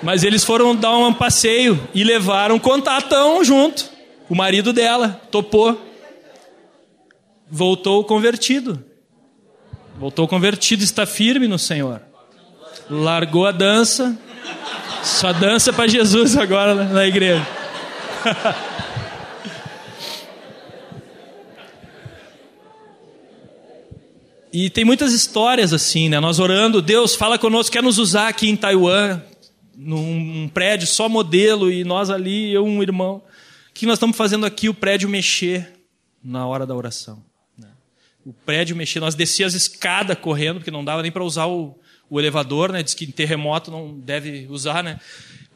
A: Mas eles foram dar um passeio e levaram um contatão junto. O marido dela topou. Voltou convertido. Voltou convertido, está firme no Senhor. Largou a dança. Só dança para Jesus agora na igreja. E tem muitas histórias assim, né? Nós orando, Deus fala conosco, quer nos usar aqui em Taiwan, num prédio só modelo, e nós ali, eu um irmão que nós estamos fazendo aqui o prédio mexer na hora da oração. O prédio mexer, nós descíamos as escadas correndo, porque não dava nem para usar o, o, elevador, né? Diz que em terremoto não deve usar, né?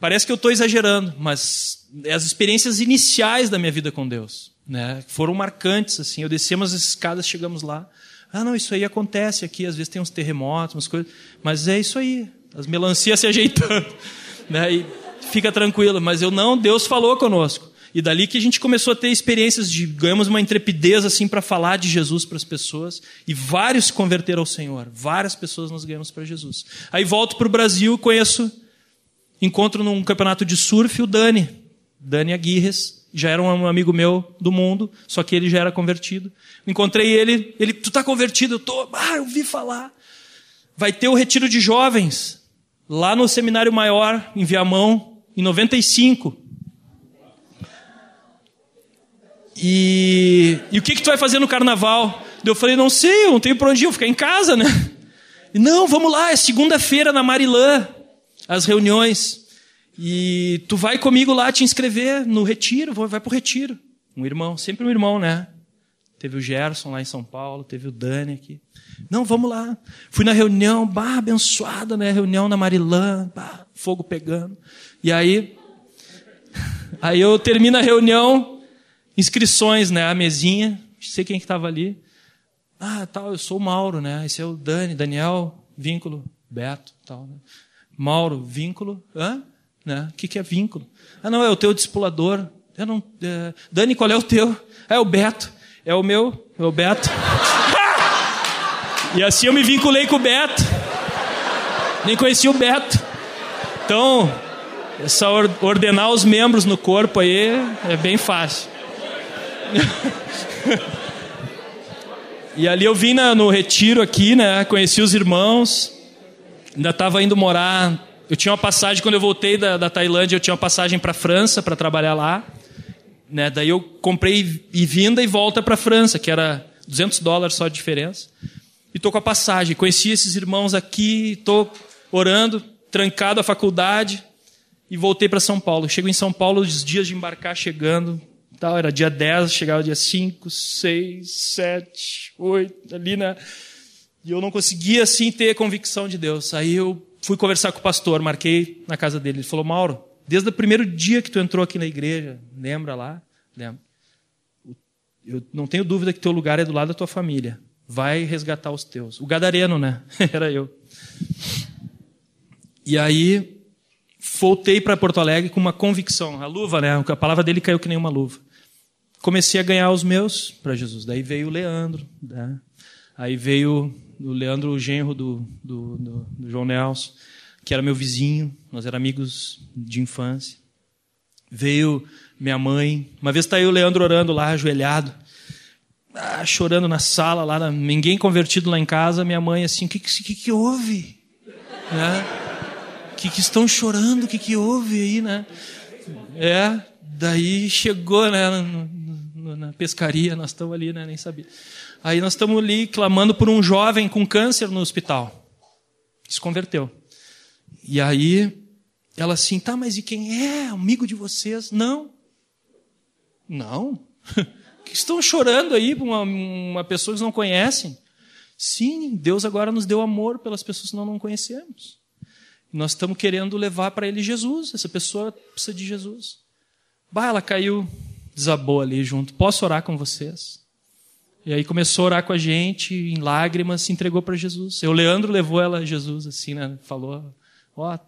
A: Parece que eu estou exagerando, mas as experiências iniciais da minha vida com Deus, né? Foram marcantes, assim. Eu descemos as escadas, chegamos lá. Ah, não, isso aí acontece aqui, às vezes tem uns terremotos, umas coisas, mas é isso aí, as melancias se ajeitando, né? E fica tranquilo, mas eu não, Deus falou conosco. E dali que a gente começou a ter experiências de ganhamos uma intrepidez assim para falar de Jesus para as pessoas e vários se converteram ao Senhor. Várias pessoas nós ganhamos para Jesus. Aí volto para o Brasil, conheço, encontro num campeonato de surf o Dani, Dani Aguirres, já era um amigo meu do mundo, só que ele já era convertido. Encontrei ele, ele, tu tá convertido? Eu tô, ah, eu vi falar. Vai ter o retiro de jovens lá no seminário maior em Viamão em 95. E, e o que, que tu vai fazer no carnaval? Eu falei, não sei, eu não tenho para onde ir, vou ficar em casa, né? E, não, vamos lá, é segunda-feira na Marilã, as reuniões. E tu vai comigo lá te inscrever no retiro, vai pro retiro. Um irmão, sempre um irmão, né? Teve o Gerson lá em São Paulo, teve o Dani aqui. Não, vamos lá. Fui na reunião, bah, abençoada, né? Reunião na Marilã, bah, fogo pegando. E aí, aí eu termino a reunião, inscrições, né? A mesinha, não sei quem que estava ali. Ah, tal, eu sou o Mauro, né? Esse é o Dani, Daniel, vínculo, Beto, tal. Né? Mauro, vínculo, hã? Né? O que, que é vínculo? Ah, não, é o teu discipulador. Eu não, é... Dani, qual é o teu? É o Beto. É o meu, é o Beto. e assim eu me vinculei com o Beto. Nem conhecia o Beto. Então, essa ordenar os membros no corpo aí é bem fácil. e ali eu vim na, no retiro aqui, né? Conheci os irmãos. Ainda estava indo morar. Eu tinha uma passagem, quando eu voltei da, da Tailândia, eu tinha uma passagem para França para trabalhar lá. Né? Daí eu comprei e vinda e volta para França, que era 200 dólares só de diferença. E tô com a passagem. Conheci esses irmãos aqui, tô orando, trancado a faculdade e voltei para São Paulo. Chego em São Paulo, os dias de embarcar chegando, tal, era dia 10, chegava dia 5, 6, 7, 8, ali na. E eu não conseguia assim ter convicção de Deus. Aí eu fui conversar com o pastor, marquei na casa dele. Ele falou: Mauro, desde o primeiro dia que tu entrou aqui na igreja, lembra lá? Lembra. Eu não tenho dúvida que teu lugar é do lado da tua família. Vai resgatar os teus. O gadareno, né? Era eu. E aí voltei para Porto Alegre com uma convicção, a luva, né? A palavra dele caiu que nem uma luva comecei a ganhar os meus para Jesus. Daí veio o Leandro, né? aí veio o Leandro, o genro do, do, do, do João Nelson, que era meu vizinho, nós éramos amigos de infância. Veio minha mãe, uma vez está aí o Leandro orando lá, ajoelhado. ah, chorando na sala, lá, ninguém convertido lá em casa, minha mãe assim, o que, que, que houve? Né? Que, que estão chorando, o que, que houve aí, né? É, daí chegou, né, na pescaria, nós estamos ali, né, nem sabia. Aí nós estamos ali clamando por um jovem com câncer no hospital. Se converteu. E aí ela assim, tá, mas e quem é amigo de vocês? Não. Não. estão chorando aí por uma, uma pessoa que não conhecem? Sim, Deus agora nos deu amor pelas pessoas que nós não conhecemos. Nós estamos querendo levar para ele Jesus. Essa pessoa precisa de Jesus. Bah, ela caiu, desabou ali junto. Posso orar com vocês? E aí começou a orar com a gente, em lágrimas, se entregou para Jesus. O Leandro levou ela a Jesus, assim, né? Falou: Ó, oh, a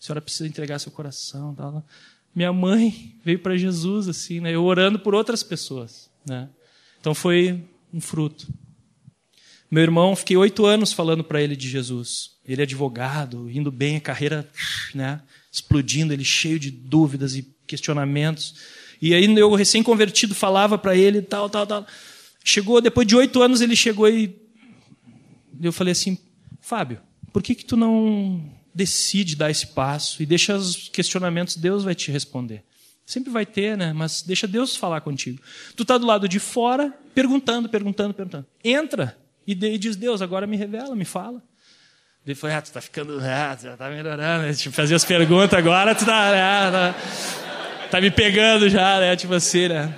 A: senhora precisa entregar seu coração. Tal. Minha mãe veio para Jesus, assim, né? Eu orando por outras pessoas, né? Então foi um fruto. Meu irmão, fiquei oito anos falando para ele de Jesus. Ele é advogado, indo bem, a carreira, né? Explodindo, ele cheio de dúvidas e questionamentos. E aí eu recém-convertido falava para ele tal, tal, tal. Chegou, depois de oito anos, ele chegou e eu falei assim, Fábio, por que que tu não decide dar esse passo e deixa os questionamentos, Deus vai te responder. Sempre vai ter, né? Mas deixa Deus falar contigo. Tu tá do lado de fora, perguntando, perguntando, perguntando. Entra e diz, Deus, agora me revela, me fala. Ele falou, ah, tu tá ficando, ah, tu já tá melhorando, né? Tipo, fazer as perguntas agora, tu tá, ah, tá tá me pegando já, né? Tipo assim, né?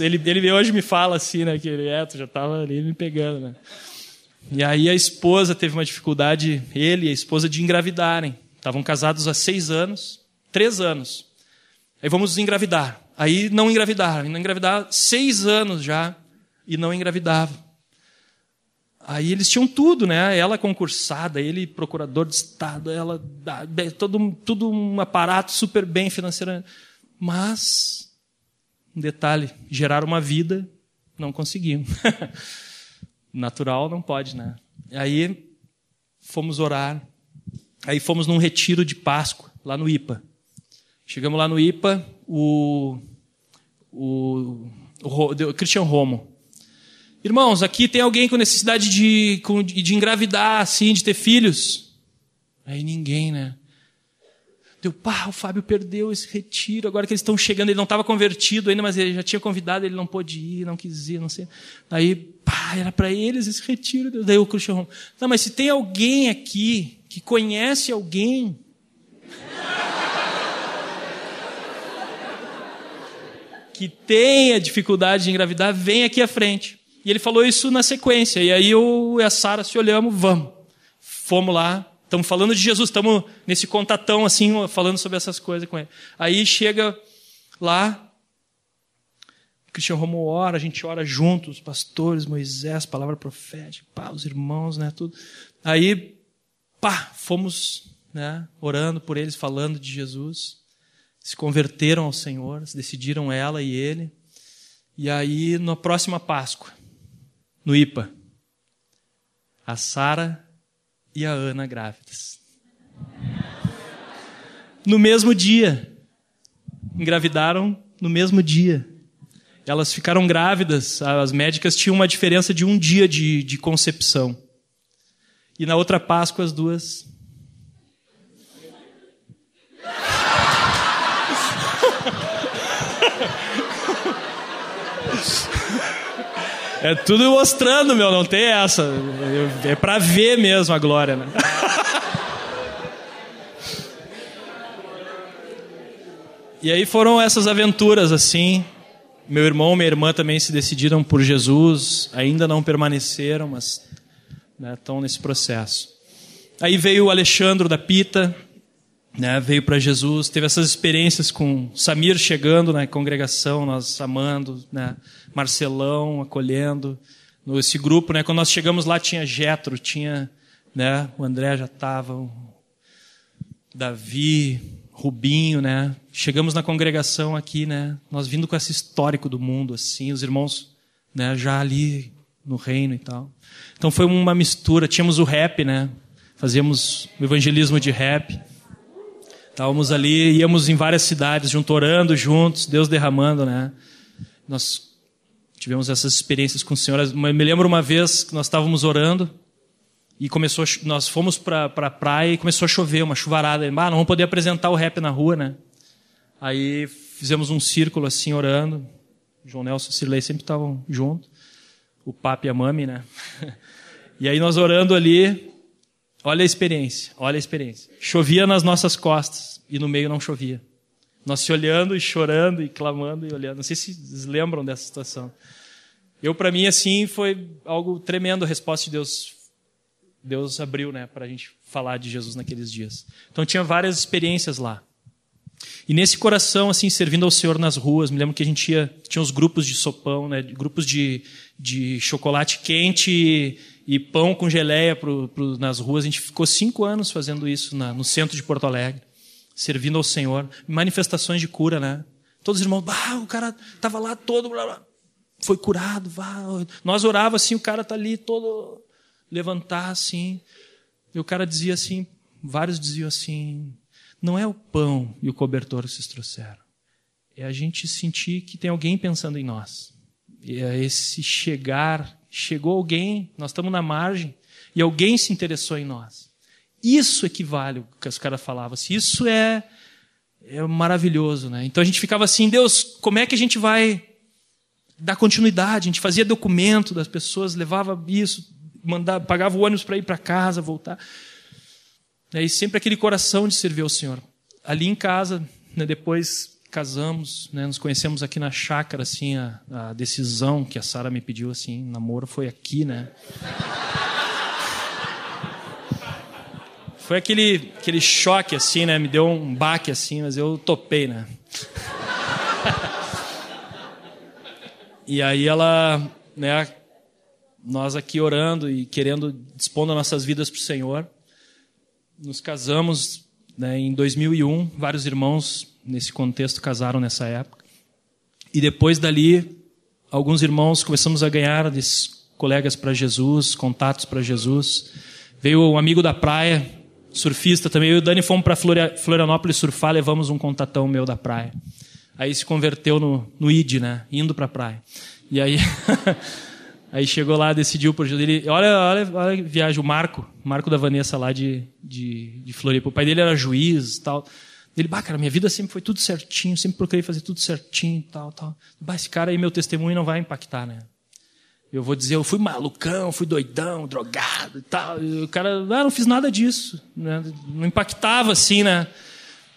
A: Ele, ele hoje me fala assim, né? Que ele é, tu já tava ali me pegando, né? E aí a esposa teve uma dificuldade, ele e a esposa, de engravidarem. Estavam casados há seis anos, três anos. Aí vamos engravidar. Aí não engravidaram. Não engravidaram seis anos já e não engravidavam. Aí eles tinham tudo, né? Ela concursada, ele procurador de Estado, ela todo, tudo um aparato super bem financeiramente. Mas, um detalhe, gerar uma vida, não conseguimos. Natural não pode, né? Aí fomos orar. Aí fomos num retiro de Páscoa, lá no IPA. Chegamos lá no IPA, o, o, o, Christian Romo. Irmãos, aqui tem alguém com necessidade de, de engravidar, assim, de ter filhos? Aí ninguém, né? Deu, pá, o Fábio perdeu esse retiro, agora que eles estão chegando, ele não estava convertido ainda, mas ele já tinha convidado, ele não pôde ir, não quis ir, não sei. Aí, pá, era para eles esse retiro. Daí o Cristiano não, mas se tem alguém aqui que conhece alguém que tenha dificuldade de engravidar, vem aqui à frente. E ele falou isso na sequência. E aí eu e a Sara se olhamos, vamos. Fomos lá, Estamos falando de Jesus, estamos nesse contatão assim, falando sobre essas coisas com ele. Aí chega lá, Cristian Romo ora, a gente ora juntos, pastores, Moisés, palavra profética, pá, os irmãos, né, tudo. Aí, pá, fomos, né, orando por eles, falando de Jesus. Se converteram ao Senhor, se decidiram ela e ele. E aí, na próxima Páscoa, no IPA, a Sara e a Ana grávidas. No mesmo dia. Engravidaram no mesmo dia. Elas ficaram grávidas, as médicas tinham uma diferença de um dia de, de concepção. E na outra Páscoa, as duas. É tudo mostrando, meu, não tem essa. É para ver mesmo a glória, né? E aí foram essas aventuras assim. Meu irmão minha irmã também se decidiram por Jesus, ainda não permaneceram, mas né, estão nesse processo. Aí veio o Alexandre da Pita, né, veio para Jesus, teve essas experiências com Samir chegando na congregação, nós amando, né, Marcelão acolhendo. Esse grupo, né, quando nós chegamos lá tinha Jetro, tinha, né, o André já estava, Davi, Rubinho, né? Chegamos na congregação aqui, né? Nós vindo com esse histórico do mundo, assim, os irmãos, né? Já ali no reino e tal. Então foi uma mistura. Tínhamos o rap, né? Fazíamos evangelismo de rap. Estávamos ali, íamos em várias cidades, junto orando juntos, Deus derramando, né? Nós tivemos essas experiências com o Senhor. Me lembro uma vez que nós estávamos orando e começou, nós fomos para pra praia e começou a chover, uma chuvarada. Ah, não vamos poder apresentar o rap na rua, né? Aí fizemos um círculo assim, orando. João Nelson e Cirlei sempre estavam juntos. O papo e a mami, né? E aí nós orando ali, olha a experiência, olha a experiência. Chovia nas nossas costas e no meio não chovia. Nós se olhando e chorando e clamando e olhando. Não sei se vocês lembram dessa situação. Eu, para mim, assim, foi algo tremendo a resposta de Deus. Deus abriu, né, para a gente falar de Jesus naqueles dias. Então tinha várias experiências lá. E nesse coração, assim, servindo ao Senhor nas ruas, me lembro que a gente ia, tinha os grupos de sopão, né, grupos de, de chocolate quente e, pão com geleia pro, pro, nas ruas. A gente ficou cinco anos fazendo isso na, no centro de Porto Alegre servindo ao Senhor, manifestações de cura, né? Todos os irmãos, bah, o cara estava lá todo, blá, blá, foi curado, vá. Nós orava assim, o cara tá ali todo levantar assim, e o cara dizia assim, vários diziam assim, não é o pão e o cobertor que vocês trouxeram, é a gente sentir que tem alguém pensando em nós. E é esse chegar, chegou alguém, nós estamos na margem, e alguém se interessou em nós. Isso equivale o que os caras falavam. Assim, isso é, é maravilhoso, né? Então a gente ficava assim, Deus, como é que a gente vai dar continuidade? A gente fazia documento das pessoas, levava isso, mandava, pagava o ônibus para ir para casa, voltar. E sempre aquele coração de servir ao Senhor. Ali em casa, né, depois casamos, né, nos conhecemos aqui na chácara, assim, a, a decisão que a Sara me pediu, assim, namoro foi aqui, né? Foi aquele, aquele choque assim, né? Me deu um baque assim, mas eu topei, né? e aí ela, né? Nós aqui orando e querendo dispondo nossas vidas para o Senhor, nos casamos né, em 2001. Vários irmãos nesse contexto casaram nessa época. E depois dali, alguns irmãos começamos a ganhar desses colegas para Jesus, contatos para Jesus. Veio um amigo da praia, surfista também. Eu e o Dani fomos para Florianópolis surfar, levamos um contatão meu da praia. Aí se converteu no, no ID, né? Indo para a praia. E aí, aí chegou lá, decidiu por ele. Olha, olha, olha viagem, o Marco, Marco da Vanessa lá de, de, de Floripa. O pai dele era juiz tal. Ele, bah, cara, minha vida sempre foi tudo certinho, sempre procurei fazer tudo certinho e tal, tal. Bah, esse cara aí, meu testemunho não vai impactar, né? Eu vou dizer, eu fui malucão, fui doidão, drogado e tal. E o cara, ah, não fiz nada disso. Né? Não impactava assim, né?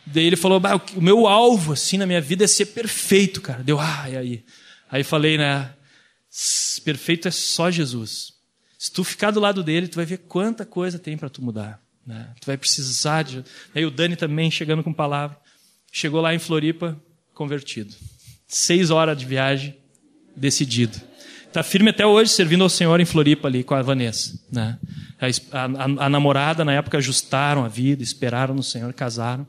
A: Daí ele falou, bah, o meu alvo, assim, na minha vida é ser perfeito, cara. Deu, ah, e aí? Aí falei, né? Perfeito é só Jesus. Se tu ficar do lado dele, tu vai ver quanta coisa tem para tu mudar. Né? Tu vai precisar de. Aí o Dani também chegando com palavra. Chegou lá em Floripa, convertido. Seis horas de viagem, decidido. Está firme até hoje, servindo ao Senhor em Floripa ali com a Vanessa. Né? A, a, a, namorada, na época, ajustaram a vida, esperaram no Senhor, casaram.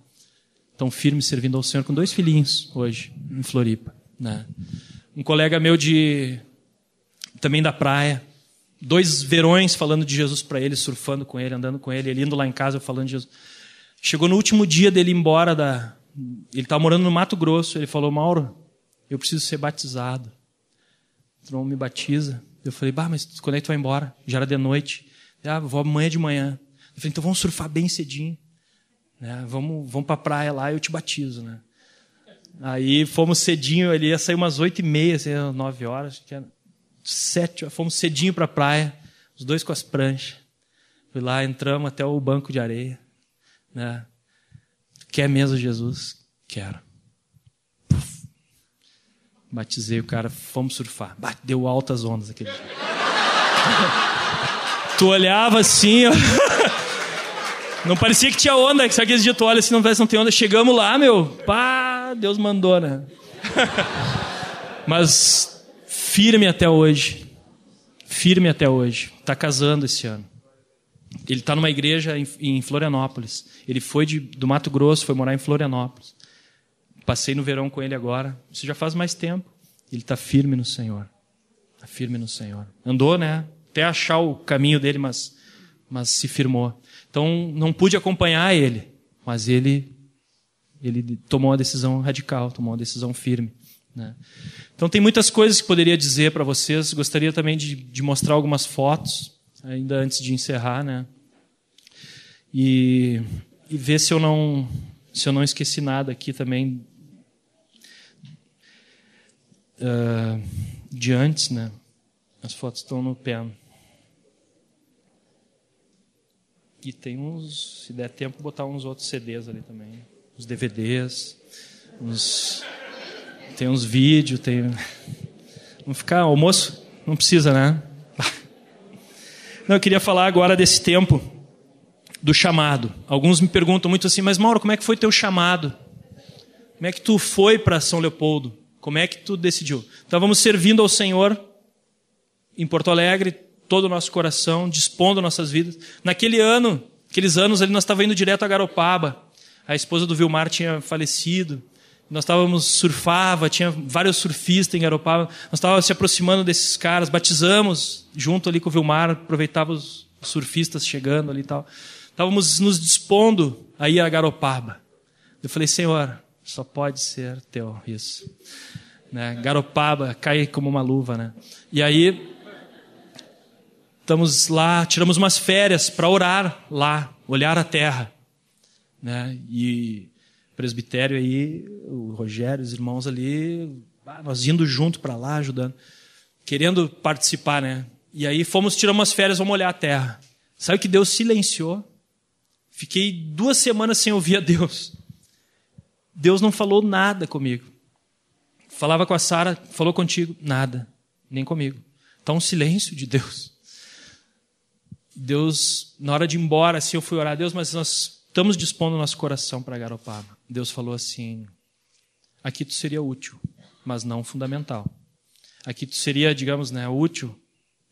A: Estão firmes servindo ao Senhor com dois filhinhos hoje, em Floripa. Né? Um colega meu de também da praia, dois verões falando de Jesus para ele, surfando com ele, andando com ele, ele indo lá em casa falando de Jesus. Chegou no último dia dele ir embora da. Ele estava morando no Mato Grosso. Ele falou: Mauro, eu preciso ser batizado. Tron me batiza. Eu falei, bah, mas quando é que tu vai embora? Já era de noite. Ah, vou amanhã de manhã. Eu falei, então vamos surfar bem cedinho. Né? Vamos, vamos pra praia lá eu te batizo, né? Aí fomos cedinho, ele ia sair umas oito e meia, assim, nove horas, que era sete, fomos cedinho pra praia, os dois com as pranchas. Fui lá, entramos até o banco de areia. Né? Quer mesmo Jesus? Quero. Batizei o cara, fomos surfar. Deu altas ondas aquele dia. tu olhava assim, ó. Não parecia que tinha onda, sabe aquele dia tu olha assim, não parece não tem onda. Chegamos lá, meu, pá, Deus mandou, né? Mas firme até hoje. Firme até hoje. Está casando esse ano. Ele está numa igreja em, em, Florianópolis. Ele foi de, do Mato Grosso, foi morar em Florianópolis. Passei no verão com ele agora. Isso já faz mais tempo. Ele está firme no Senhor. Está firme no Senhor. Andou, né? Até achar o caminho dele, mas, mas se firmou. Então, não pude acompanhar ele, mas ele, ele tomou uma decisão radical, tomou uma decisão firme. Né? Então tem muitas coisas que poderia dizer para vocês. Gostaria também de, de, mostrar algumas fotos ainda antes de encerrar, né? E, e ver se eu não se eu não esqueci nada aqui também uh, de antes, né? As fotos estão no pé. E tem uns, se der tempo, botar uns outros CDs ali também. Os DVDs, uns, tem uns vídeos, tem. Vamos ficar, almoço? Não precisa, né? Não, eu queria falar agora desse tempo do chamado. Alguns me perguntam muito assim, mas Mauro, como é que foi teu chamado? Como é que tu foi para São Leopoldo? Como é que tu decidiu? Estávamos servindo ao Senhor em Porto Alegre, todo o nosso coração, dispondo nossas vidas. Naquele ano, aqueles anos ali, nós estávamos indo direto a Garopaba. A esposa do Vilmar tinha falecido. Nós estávamos surfava, tinha vários surfistas em Garopaba. Nós estávamos se aproximando desses caras, batizamos junto ali com o Vilmar, aproveitávamos os surfistas chegando ali e tal. Estávamos nos dispondo a ir a Garopaba. Eu falei, Senhor, só pode ser teu isso. Né? Garopaba cai como uma luva, né? E aí estamos lá, tiramos umas férias para orar lá, olhar a terra, né? E presbitério aí, o Rogério, os irmãos ali, nós indo junto para lá, ajudando, querendo participar, né? E aí fomos tirar umas férias, vamos olhar a terra. Sabe que Deus silenciou? Fiquei duas semanas sem ouvir a Deus. Deus não falou nada comigo. Falava com a Sara, falou contigo, nada, nem comigo. Está um silêncio de Deus. Deus, na hora de ir embora, assim, eu fui orar, Deus, mas nós estamos dispondo nosso coração para Garopaba. Deus falou assim: aqui tu seria útil, mas não fundamental. Aqui tu seria, digamos, né, útil.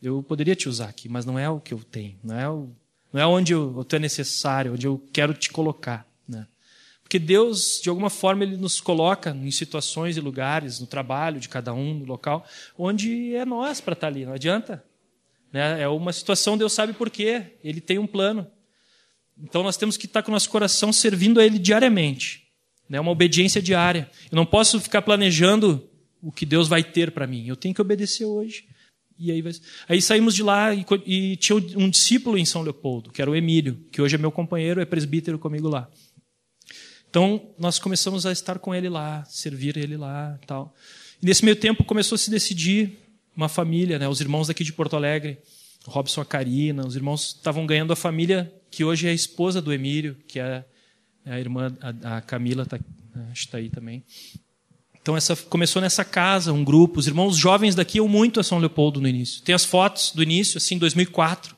A: Eu poderia te usar aqui, mas não é o que eu tenho, não é, o, não é onde eu, tu é necessário, onde eu quero te colocar. Né? Porque Deus, de alguma forma, Ele nos coloca em situações e lugares, no trabalho de cada um, no local, onde é nós para estar tá ali, não adianta. Né? É uma situação, Deus sabe por quê, Ele tem um plano. Então nós temos que estar tá com o nosso coração servindo a Ele diariamente. Né? Uma obediência diária. Eu não posso ficar planejando o que Deus vai ter para mim. Eu tenho que obedecer hoje. E aí, vai... aí saímos de lá e, e, tinha um discípulo em São Leopoldo, que era o Emílio, que hoje é meu companheiro, é presbítero comigo lá. Então, nós começamos a estar com ele lá, servir ele lá tal. E nesse meio tempo começou a se decidir uma família, né? os irmãos daqui de Porto Alegre, Robson a Karina, os irmãos estavam ganhando a família que hoje é a esposa do Emílio, que é a irmã, a, a Camila, tá, está aí também. Então essa começou nessa casa, um grupo. Os irmãos jovens daqui iam muito a São Leopoldo no início. Tem as fotos do início, assim, 2004.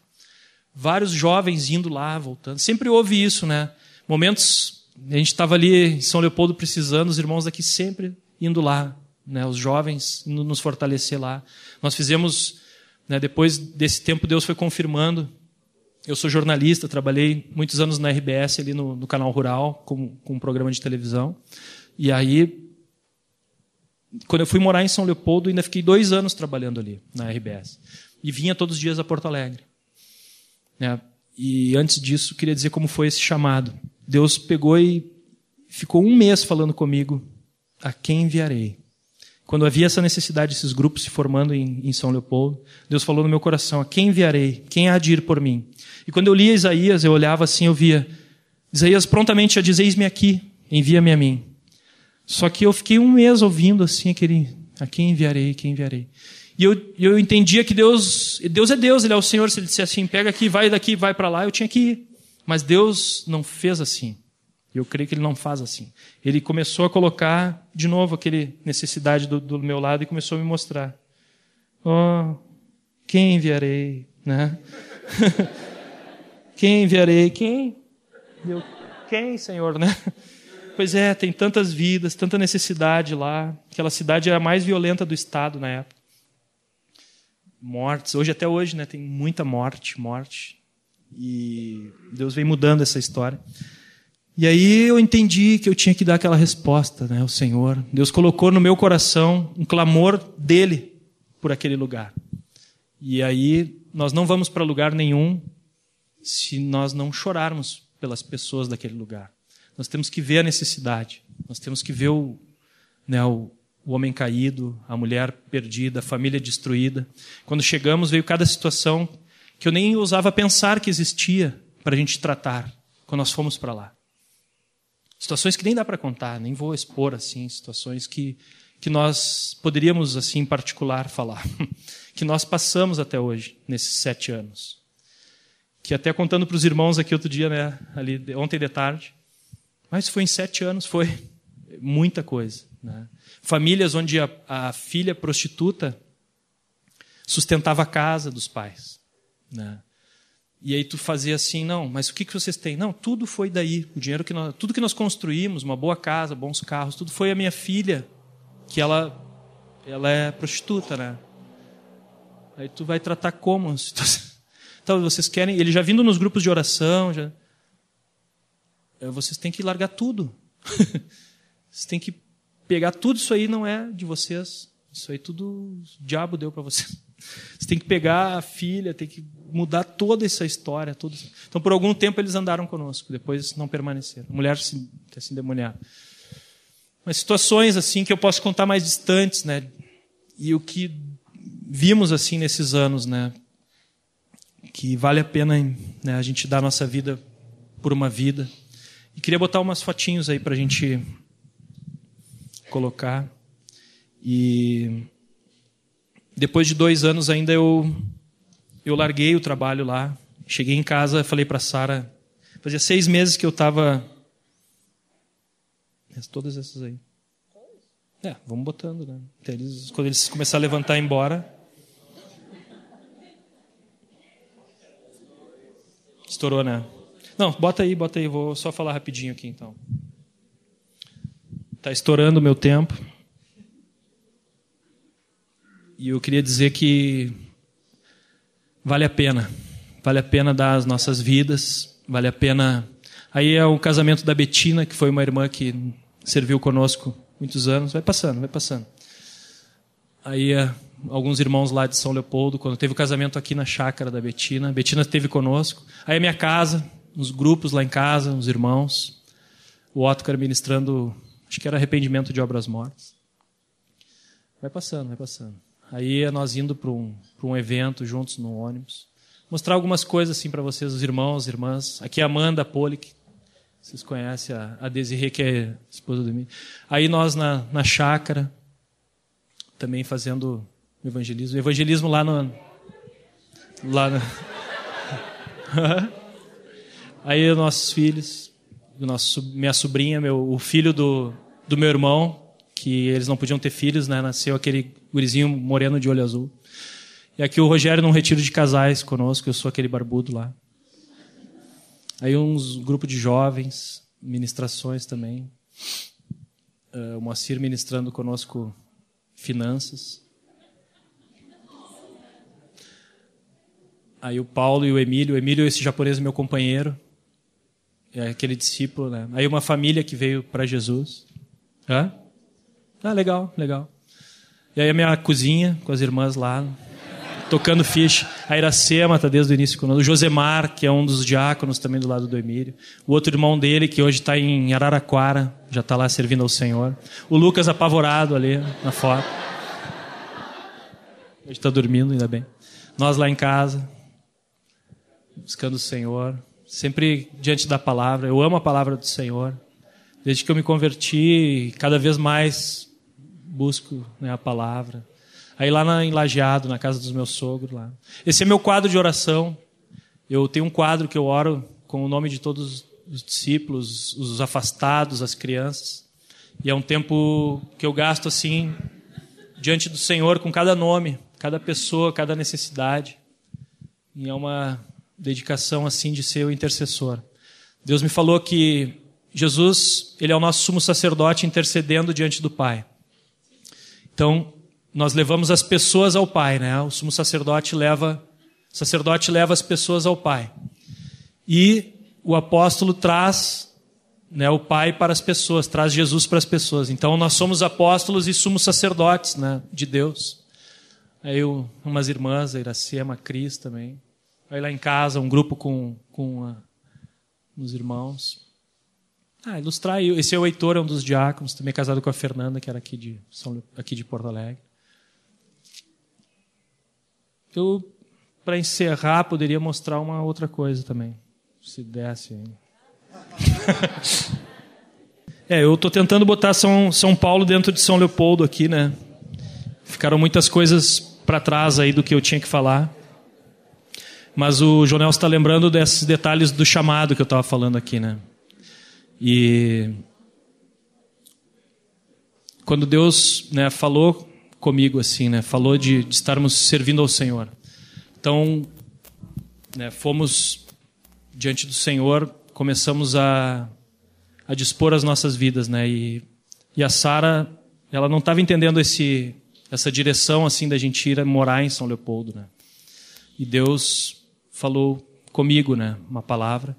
A: Vários jovens indo lá, voltando. Sempre houve isso, né? Momentos a gente estava ali em São Leopoldo precisando, os irmãos daqui sempre indo lá, né, os jovens indo nos fortalecer lá. Nós fizemos, né, depois desse tempo, Deus foi confirmando. Eu sou jornalista, trabalhei muitos anos na RBS, ali no, no canal Rural, com, com um programa de televisão. E aí, quando eu fui morar em São Leopoldo, ainda fiquei dois anos trabalhando ali, na RBS. E vinha todos os dias a Porto Alegre. Né? E antes disso, queria dizer como foi esse chamado. Deus pegou e ficou um mês falando comigo: a quem enviarei? Quando havia essa necessidade, esses grupos se formando em, em, São Leopoldo, Deus falou no meu coração: a quem enviarei? Quem há de ir por mim? E quando eu lia Isaías, eu olhava assim, eu via: Isaías prontamente já diz: Eis-me aqui, envia-me a mim. Só que eu fiquei um mês ouvindo assim aquele: a quem enviarei? Quem enviarei? E eu, eu entendia que Deus, Deus é Deus, Ele é o Senhor. Se Ele dissesse assim, pega aqui, vai daqui, vai para lá, eu tinha que ir. Mas Deus não fez assim. Eu creio que Ele não faz assim. Ele começou a colocar de novo aquele necessidade do, do meu lado e começou a me mostrar. Oh, quem enviarei, né? quem enviarei? Quem? Eu, quem, Senhor, né? Pois é, tem tantas vidas, tanta necessidade lá. Aquela cidade é a mais violenta do estado na época. Mortes, hoje até hoje, né? Tem muita morte, morte. E Deus vem mudando essa história. E aí eu entendi que eu tinha que dar aquela resposta, né, ao Senhor. Deus colocou no meu coração um clamor dele por aquele lugar. E aí nós não vamos para lugar nenhum se nós não chorarmos pelas pessoas daquele lugar. Nós temos que ver a necessidade. Nós temos que ver o, né, o, o homem caído, a mulher perdida, a família destruída. Quando chegamos, veio cada situação que eu nem ousava pensar que existia para a gente tratar quando nós fomos para lá. Situações que nem dá para contar, nem vou expor assim, situações que, que nós poderíamos, assim, em particular, falar. que nós passamos até hoje, nesses sete anos. Que até contando para os irmãos aqui outro dia, né, ali, ontem de tarde, mas foi em sete anos, foi muita coisa. Né? Famílias onde a, a, filha prostituta sustentava a casa dos pais. Né? E aí tu fazia assim, não, mas o que, que vocês têm? Não, tudo foi daí. O dinheiro que nós, tudo que nós construímos, uma boa casa, bons carros, tudo foi a minha filha, que ela, ela é prostituta, né? Aí tu vai tratar como? Então vocês querem, ele já vindo nos grupos de oração, já, é, vocês têm que largar tudo. vocês têm que pegar tudo isso aí não é de vocês. Isso aí tudo o diabo deu para vocês. Você tem que pegar a filha, tem que mudar toda essa história. Tudo. Então, por algum tempo, eles andaram conosco, depois não permaneceram. A mulher se, se endemoniada. Mas situações assim que eu posso contar mais distantes, né? E o que vimos assim nesses anos, né? Que vale a pena né, a gente dar a nossa vida por uma vida. E queria botar umas fotinhos aí para a gente colocar. E depois de dois anos ainda eu eu larguei o trabalho lá. Cheguei em casa, falei para Sara. Fazia seis meses que eu estava. Todas essas aí. É, vamos botando, né? Eles, quando eles começarem a levantar e embora. Estourou, né? Não, bota aí, bota aí. Vou só falar rapidinho aqui então. Está estourando o meu tempo. E eu queria dizer que vale a pena. Vale a pena dar as nossas vidas. Vale a pena. Aí é o casamento da Betina, que foi uma irmã que serviu conosco muitos anos. Vai passando, vai passando. Aí é, alguns irmãos lá de São Leopoldo, quando teve o casamento aqui na chácara da Betina. Betina esteve conosco. Aí a minha casa, uns grupos lá em casa, uns irmãos. O Otcar ministrando, acho que era arrependimento de obras mortas. Vai passando, vai passando. Aí nós indo para um, um evento juntos no ônibus. Mostrar algumas coisas assim para vocês, os irmãos, irmãs. Aqui é a Amanda Polic. Vocês conhecem a, a Desirê, que é esposa do mim. Aí nós na, na chácara, também fazendo evangelismo. Evangelismo lá no. Lá no... Aí os nossos filhos, nosso, minha sobrinha, meu, o filho do, do meu irmão, que eles não podiam ter filhos, né? Nasceu aquele gurizinho moreno de olho azul. E aqui o Rogério num retiro de casais conosco, eu sou aquele barbudo lá. Aí uns grupo de jovens, ministrações também. Uh, o Moacir ministrando conosco finanças. Aí o Paulo e o Emílio. O Emílio, esse japonês, meu companheiro. É aquele discípulo, né? Aí uma família que veio para Jesus. Hã? Ah, legal, legal. E aí a minha cozinha, com as irmãs lá, tocando ficha. A Iracema está desde o início conosco. O Josemar, que é um dos diáconos também do lado do Emílio. O outro irmão dele, que hoje está em Araraquara, já está lá servindo ao Senhor. O Lucas apavorado ali na foto. Hoje está dormindo, ainda bem. Nós lá em casa, buscando o Senhor. Sempre diante da palavra. Eu amo a palavra do Senhor. Desde que eu me converti, cada vez mais busco né, a palavra. Aí lá na, em Lajeado, na casa dos meus sogros lá. Esse é meu quadro de oração. Eu tenho um quadro que eu oro com o nome de todos os discípulos, os afastados, as crianças. E é um tempo que eu gasto assim diante do Senhor com cada nome, cada pessoa, cada necessidade. E é uma dedicação assim de ser o intercessor. Deus me falou que Jesus, ele é o nosso sumo sacerdote intercedendo diante do Pai. Então, nós levamos as pessoas ao Pai, né? O sumo sacerdote leva, o sacerdote leva as pessoas ao Pai. E o apóstolo traz né, o Pai para as pessoas, traz Jesus para as pessoas. Então, nós somos apóstolos e sumos sacerdotes né, de Deus. Eu, umas irmãs, a Iracema, a Cris também. Aí lá em casa, um grupo com, com a, os irmãos. Ah, ilustrar. Esse é o Heitor, é um dos diáconos, também casado com a Fernanda, que era aqui de, São, aqui de Porto Alegre. Eu, para encerrar, poderia mostrar uma outra coisa também. Se desse. é, eu estou tentando botar São, São Paulo dentro de São Leopoldo aqui, né? Ficaram muitas coisas para trás aí do que eu tinha que falar. Mas o Jonel está lembrando desses detalhes do chamado que eu estava falando aqui, né? E quando Deus né, falou comigo assim, né, falou de, de estarmos servindo ao Senhor. Então, né, fomos diante do Senhor, começamos a, a dispor as nossas vidas, né? E, e a Sara, ela não estava entendendo esse essa direção assim da gente ir morar em São Leopoldo, né? E Deus falou comigo, né, uma palavra.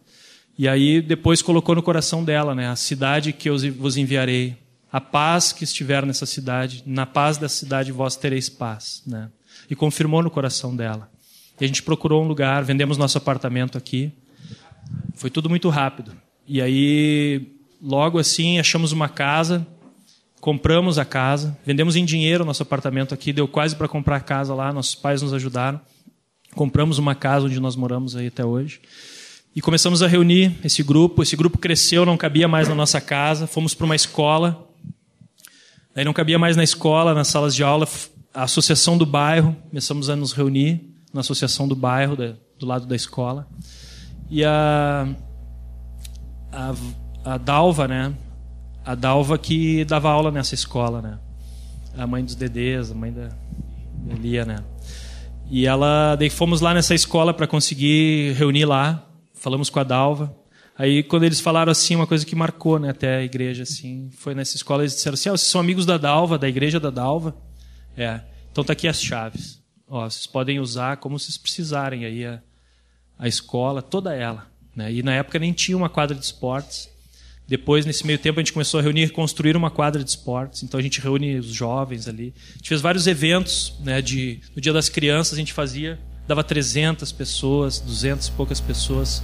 A: E aí depois colocou no coração dela, né, a cidade que eu vos enviarei, a paz que estiver nessa cidade, na paz da cidade vós tereis paz, né? E confirmou no coração dela. E a gente procurou um lugar, vendemos nosso apartamento aqui. Foi tudo muito rápido. E aí logo assim achamos uma casa, compramos a casa, vendemos em dinheiro nosso apartamento aqui, deu quase para comprar a casa lá, nossos pais nos ajudaram. Compramos uma casa onde nós moramos aí até hoje. E começamos a reunir esse grupo. Esse grupo cresceu, não cabia mais na nossa casa. Fomos para uma escola. Aí não cabia mais na escola, nas salas de aula. A associação do bairro, começamos a nos reunir na associação do bairro, do lado da escola. E a, a, a Dalva, né? A Dalva que dava aula nessa escola, né? A mãe dos Dedês, a mãe da, da Lia, né? E ela, daí fomos lá nessa escola para conseguir reunir lá falamos com a Dalva. Aí quando eles falaram assim, uma coisa que marcou, né, até a igreja assim, foi nessa escola eles disseram assim: oh, vocês são amigos da Dalva, da igreja da Dalva?" É. Então tá aqui as chaves. Ó, vocês podem usar como vocês precisarem aí a, a escola, toda ela, né? E na época nem tinha uma quadra de esportes. Depois, nesse meio tempo, a gente começou a reunir e construir uma quadra de esportes. Então, a gente reúne os jovens ali. A gente fez vários eventos. Né, de, no Dia das Crianças, a gente fazia dava 300 pessoas, 200 e poucas pessoas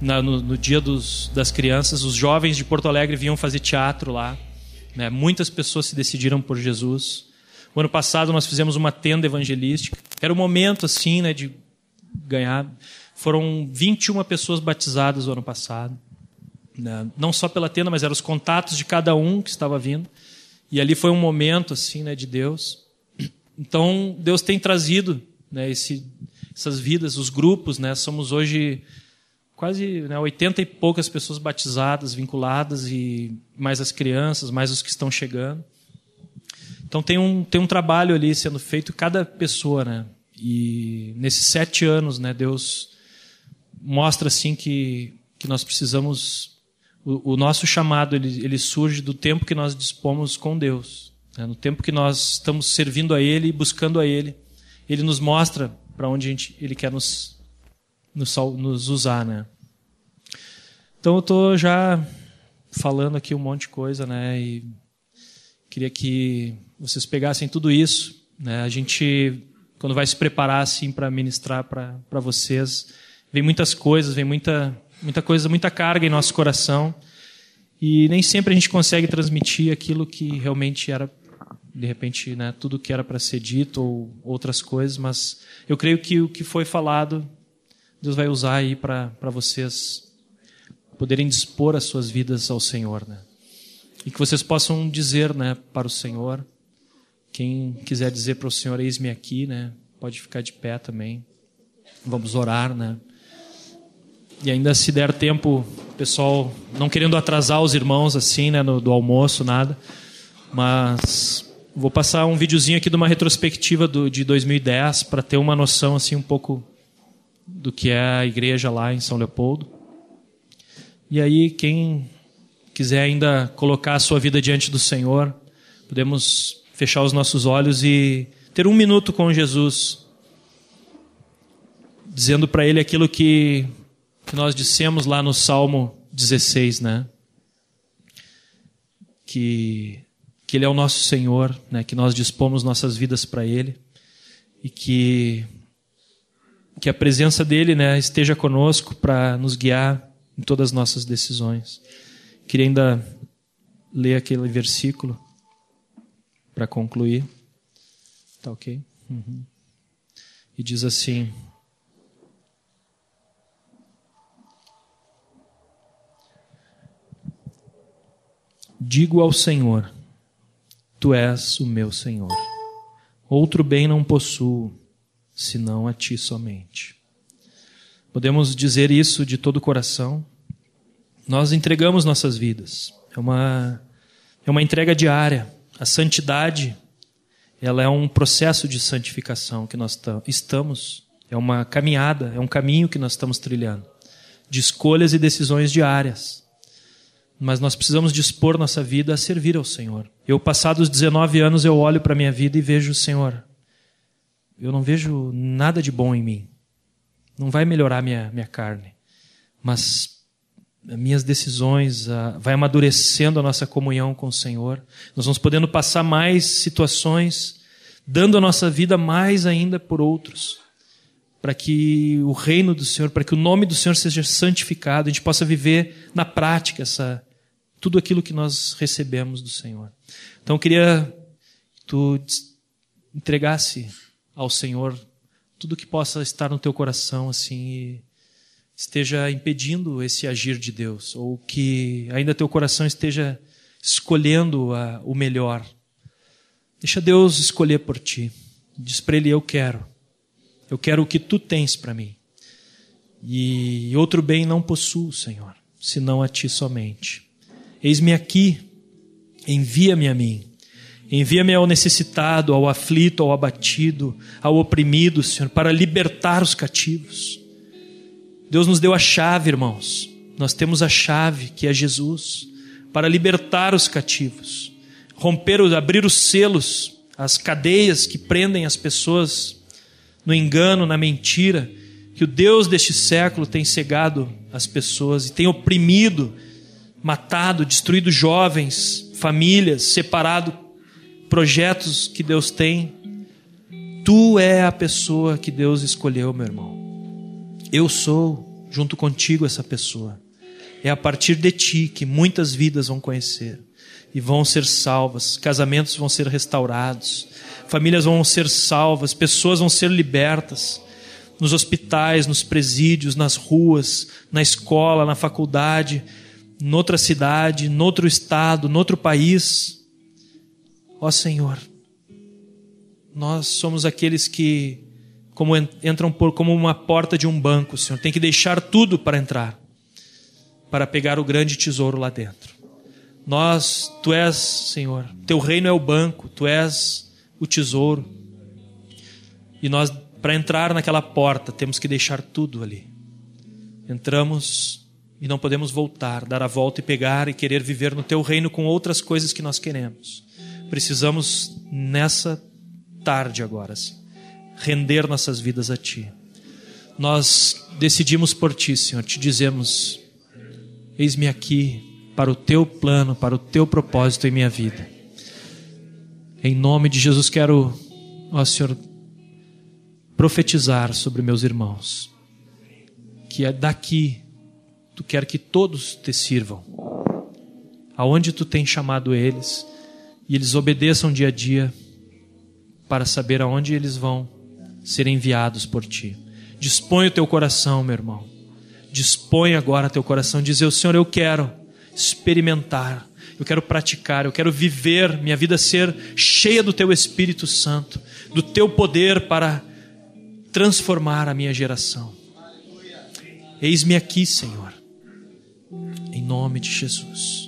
A: na, no, no, dia dos, das crianças. Os jovens de Porto Alegre vinham fazer teatro lá. Né? Muitas pessoas se decidiram por Jesus. O ano passado nós fizemos uma tenda evangelística. Era o momento assim, né, de ganhar. Foram 21 pessoas batizadas o ano passado. Né? Não só pela tenda, mas eram os contatos de cada um que estava vindo. E ali foi um momento assim, né, de Deus. Então Deus tem trazido né, esse essas vidas, os grupos, né? Somos hoje quase né, 80 e poucas pessoas batizadas, vinculadas, e mais as crianças, mais os que estão chegando. Então tem um, tem um trabalho ali sendo feito cada pessoa, né? E nesses sete anos, né, Deus mostra assim que, que nós precisamos. O, o nosso chamado ele, ele surge do tempo que nós dispomos com Deus, né? no tempo que nós estamos servindo a Ele e buscando a Ele. Ele nos mostra para onde gente, ele quer nos, nos, nos usar, né? Então eu estou já falando aqui um monte de coisa, né? E queria que vocês pegassem tudo isso, né? A gente quando vai se preparar assim para ministrar para vocês, vem muitas coisas, vem muita muita coisa, muita carga em nosso coração. E nem sempre a gente consegue transmitir aquilo que realmente era de repente, né, tudo que era para ser dito ou outras coisas, mas eu creio que o que foi falado, Deus vai usar aí para vocês poderem dispor as suas vidas ao Senhor, né? E que vocês possam dizer, né, para o Senhor. Quem quiser dizer para o Senhor, eis-me aqui, né? Pode ficar de pé também. Vamos orar, né? E ainda se der tempo, pessoal, não querendo atrasar os irmãos assim, né, no, do almoço, nada, mas Vou passar um videozinho aqui de uma retrospectiva do, de 2010 para ter uma noção assim um pouco do que é a igreja lá em São Leopoldo. E aí quem quiser ainda colocar a sua vida diante do Senhor, podemos fechar os nossos olhos e ter um minuto com Jesus, dizendo para Ele aquilo que, que nós dissemos lá no Salmo 16, né? Que que Ele é o nosso Senhor, né, que nós dispomos nossas vidas para Ele e que, que a presença dEle né, esteja conosco para nos guiar em todas as nossas decisões. Queria ainda ler aquele versículo para concluir. Tá ok? Uhum. E diz assim: Digo ao Senhor: Tu és o meu Senhor. Outro bem não possuo, senão a ti somente. Podemos dizer isso de todo o coração. Nós entregamos nossas vidas. É uma, é uma entrega diária. A santidade, ela é um processo de santificação que nós estamos. É uma caminhada, é um caminho que nós estamos trilhando. De escolhas e decisões diárias mas nós precisamos dispor nossa vida a servir ao Senhor. Eu, passados 19 anos, eu olho para a minha vida e vejo, Senhor, eu não vejo nada de bom em mim. Não vai melhorar minha, minha carne. Mas minhas decisões, uh, vai amadurecendo a nossa comunhão com o Senhor. Nós vamos podendo passar mais situações, dando a nossa vida mais ainda por outros. Para que o reino do Senhor, para que o nome do Senhor seja santificado, a gente possa viver na prática essa, tudo aquilo que nós recebemos do Senhor. Então eu queria que tu entregasse ao Senhor tudo que possa estar no teu coração assim e esteja impedindo esse agir de Deus ou que ainda teu coração esteja escolhendo a, o melhor. Deixa Deus escolher por ti. Diz para ele eu quero. Eu quero o que tu tens para mim. E outro bem não possuo, Senhor, senão a ti somente. Eis-me aqui, envia-me a mim. Envia-me ao necessitado, ao aflito, ao abatido, ao oprimido, Senhor, para libertar os cativos. Deus nos deu a chave, irmãos. Nós temos a chave, que é Jesus, para libertar os cativos, romper, abrir os selos, as cadeias que prendem as pessoas no engano, na mentira, que o Deus deste século tem cegado as pessoas e tem oprimido matado, destruído jovens, famílias, separado projetos que Deus tem. Tu é a pessoa que Deus escolheu, meu irmão. Eu sou, junto contigo, essa pessoa. É a partir de ti que muitas vidas vão conhecer e vão ser salvas, casamentos vão ser restaurados, famílias vão ser salvas, pessoas vão ser libertas nos hospitais, nos presídios, nas ruas, na escola, na faculdade noutra cidade, noutro estado, noutro país. Ó Senhor, nós somos aqueles que como entram por como uma porta de um banco, Senhor, tem que deixar tudo para entrar, para pegar o grande tesouro lá dentro. Nós, tu és, Senhor, teu reino é o banco, tu és o tesouro. E nós para entrar naquela porta, temos que deixar tudo ali. Entramos e não podemos voltar, dar a volta e pegar e querer viver no teu reino com outras coisas que nós queremos. Precisamos, nessa tarde agora, render nossas vidas a ti. Nós decidimos por ti, Senhor, te dizemos: eis-me aqui para o teu plano, para o teu propósito em minha vida. Em nome de Jesus, quero, ó Senhor, profetizar sobre meus irmãos, que é daqui Tu quer que todos te sirvam. Aonde tu tens chamado eles e eles obedeçam dia a dia para saber aonde eles vão ser enviados por ti. Dispõe o teu coração, meu irmão. Dispõe agora teu coração, dizer: Senhor, eu quero experimentar, eu quero praticar, eu quero viver, minha vida ser cheia do teu Espírito Santo, do teu poder para transformar a minha geração. Eis-me aqui, Senhor em nome de Jesus.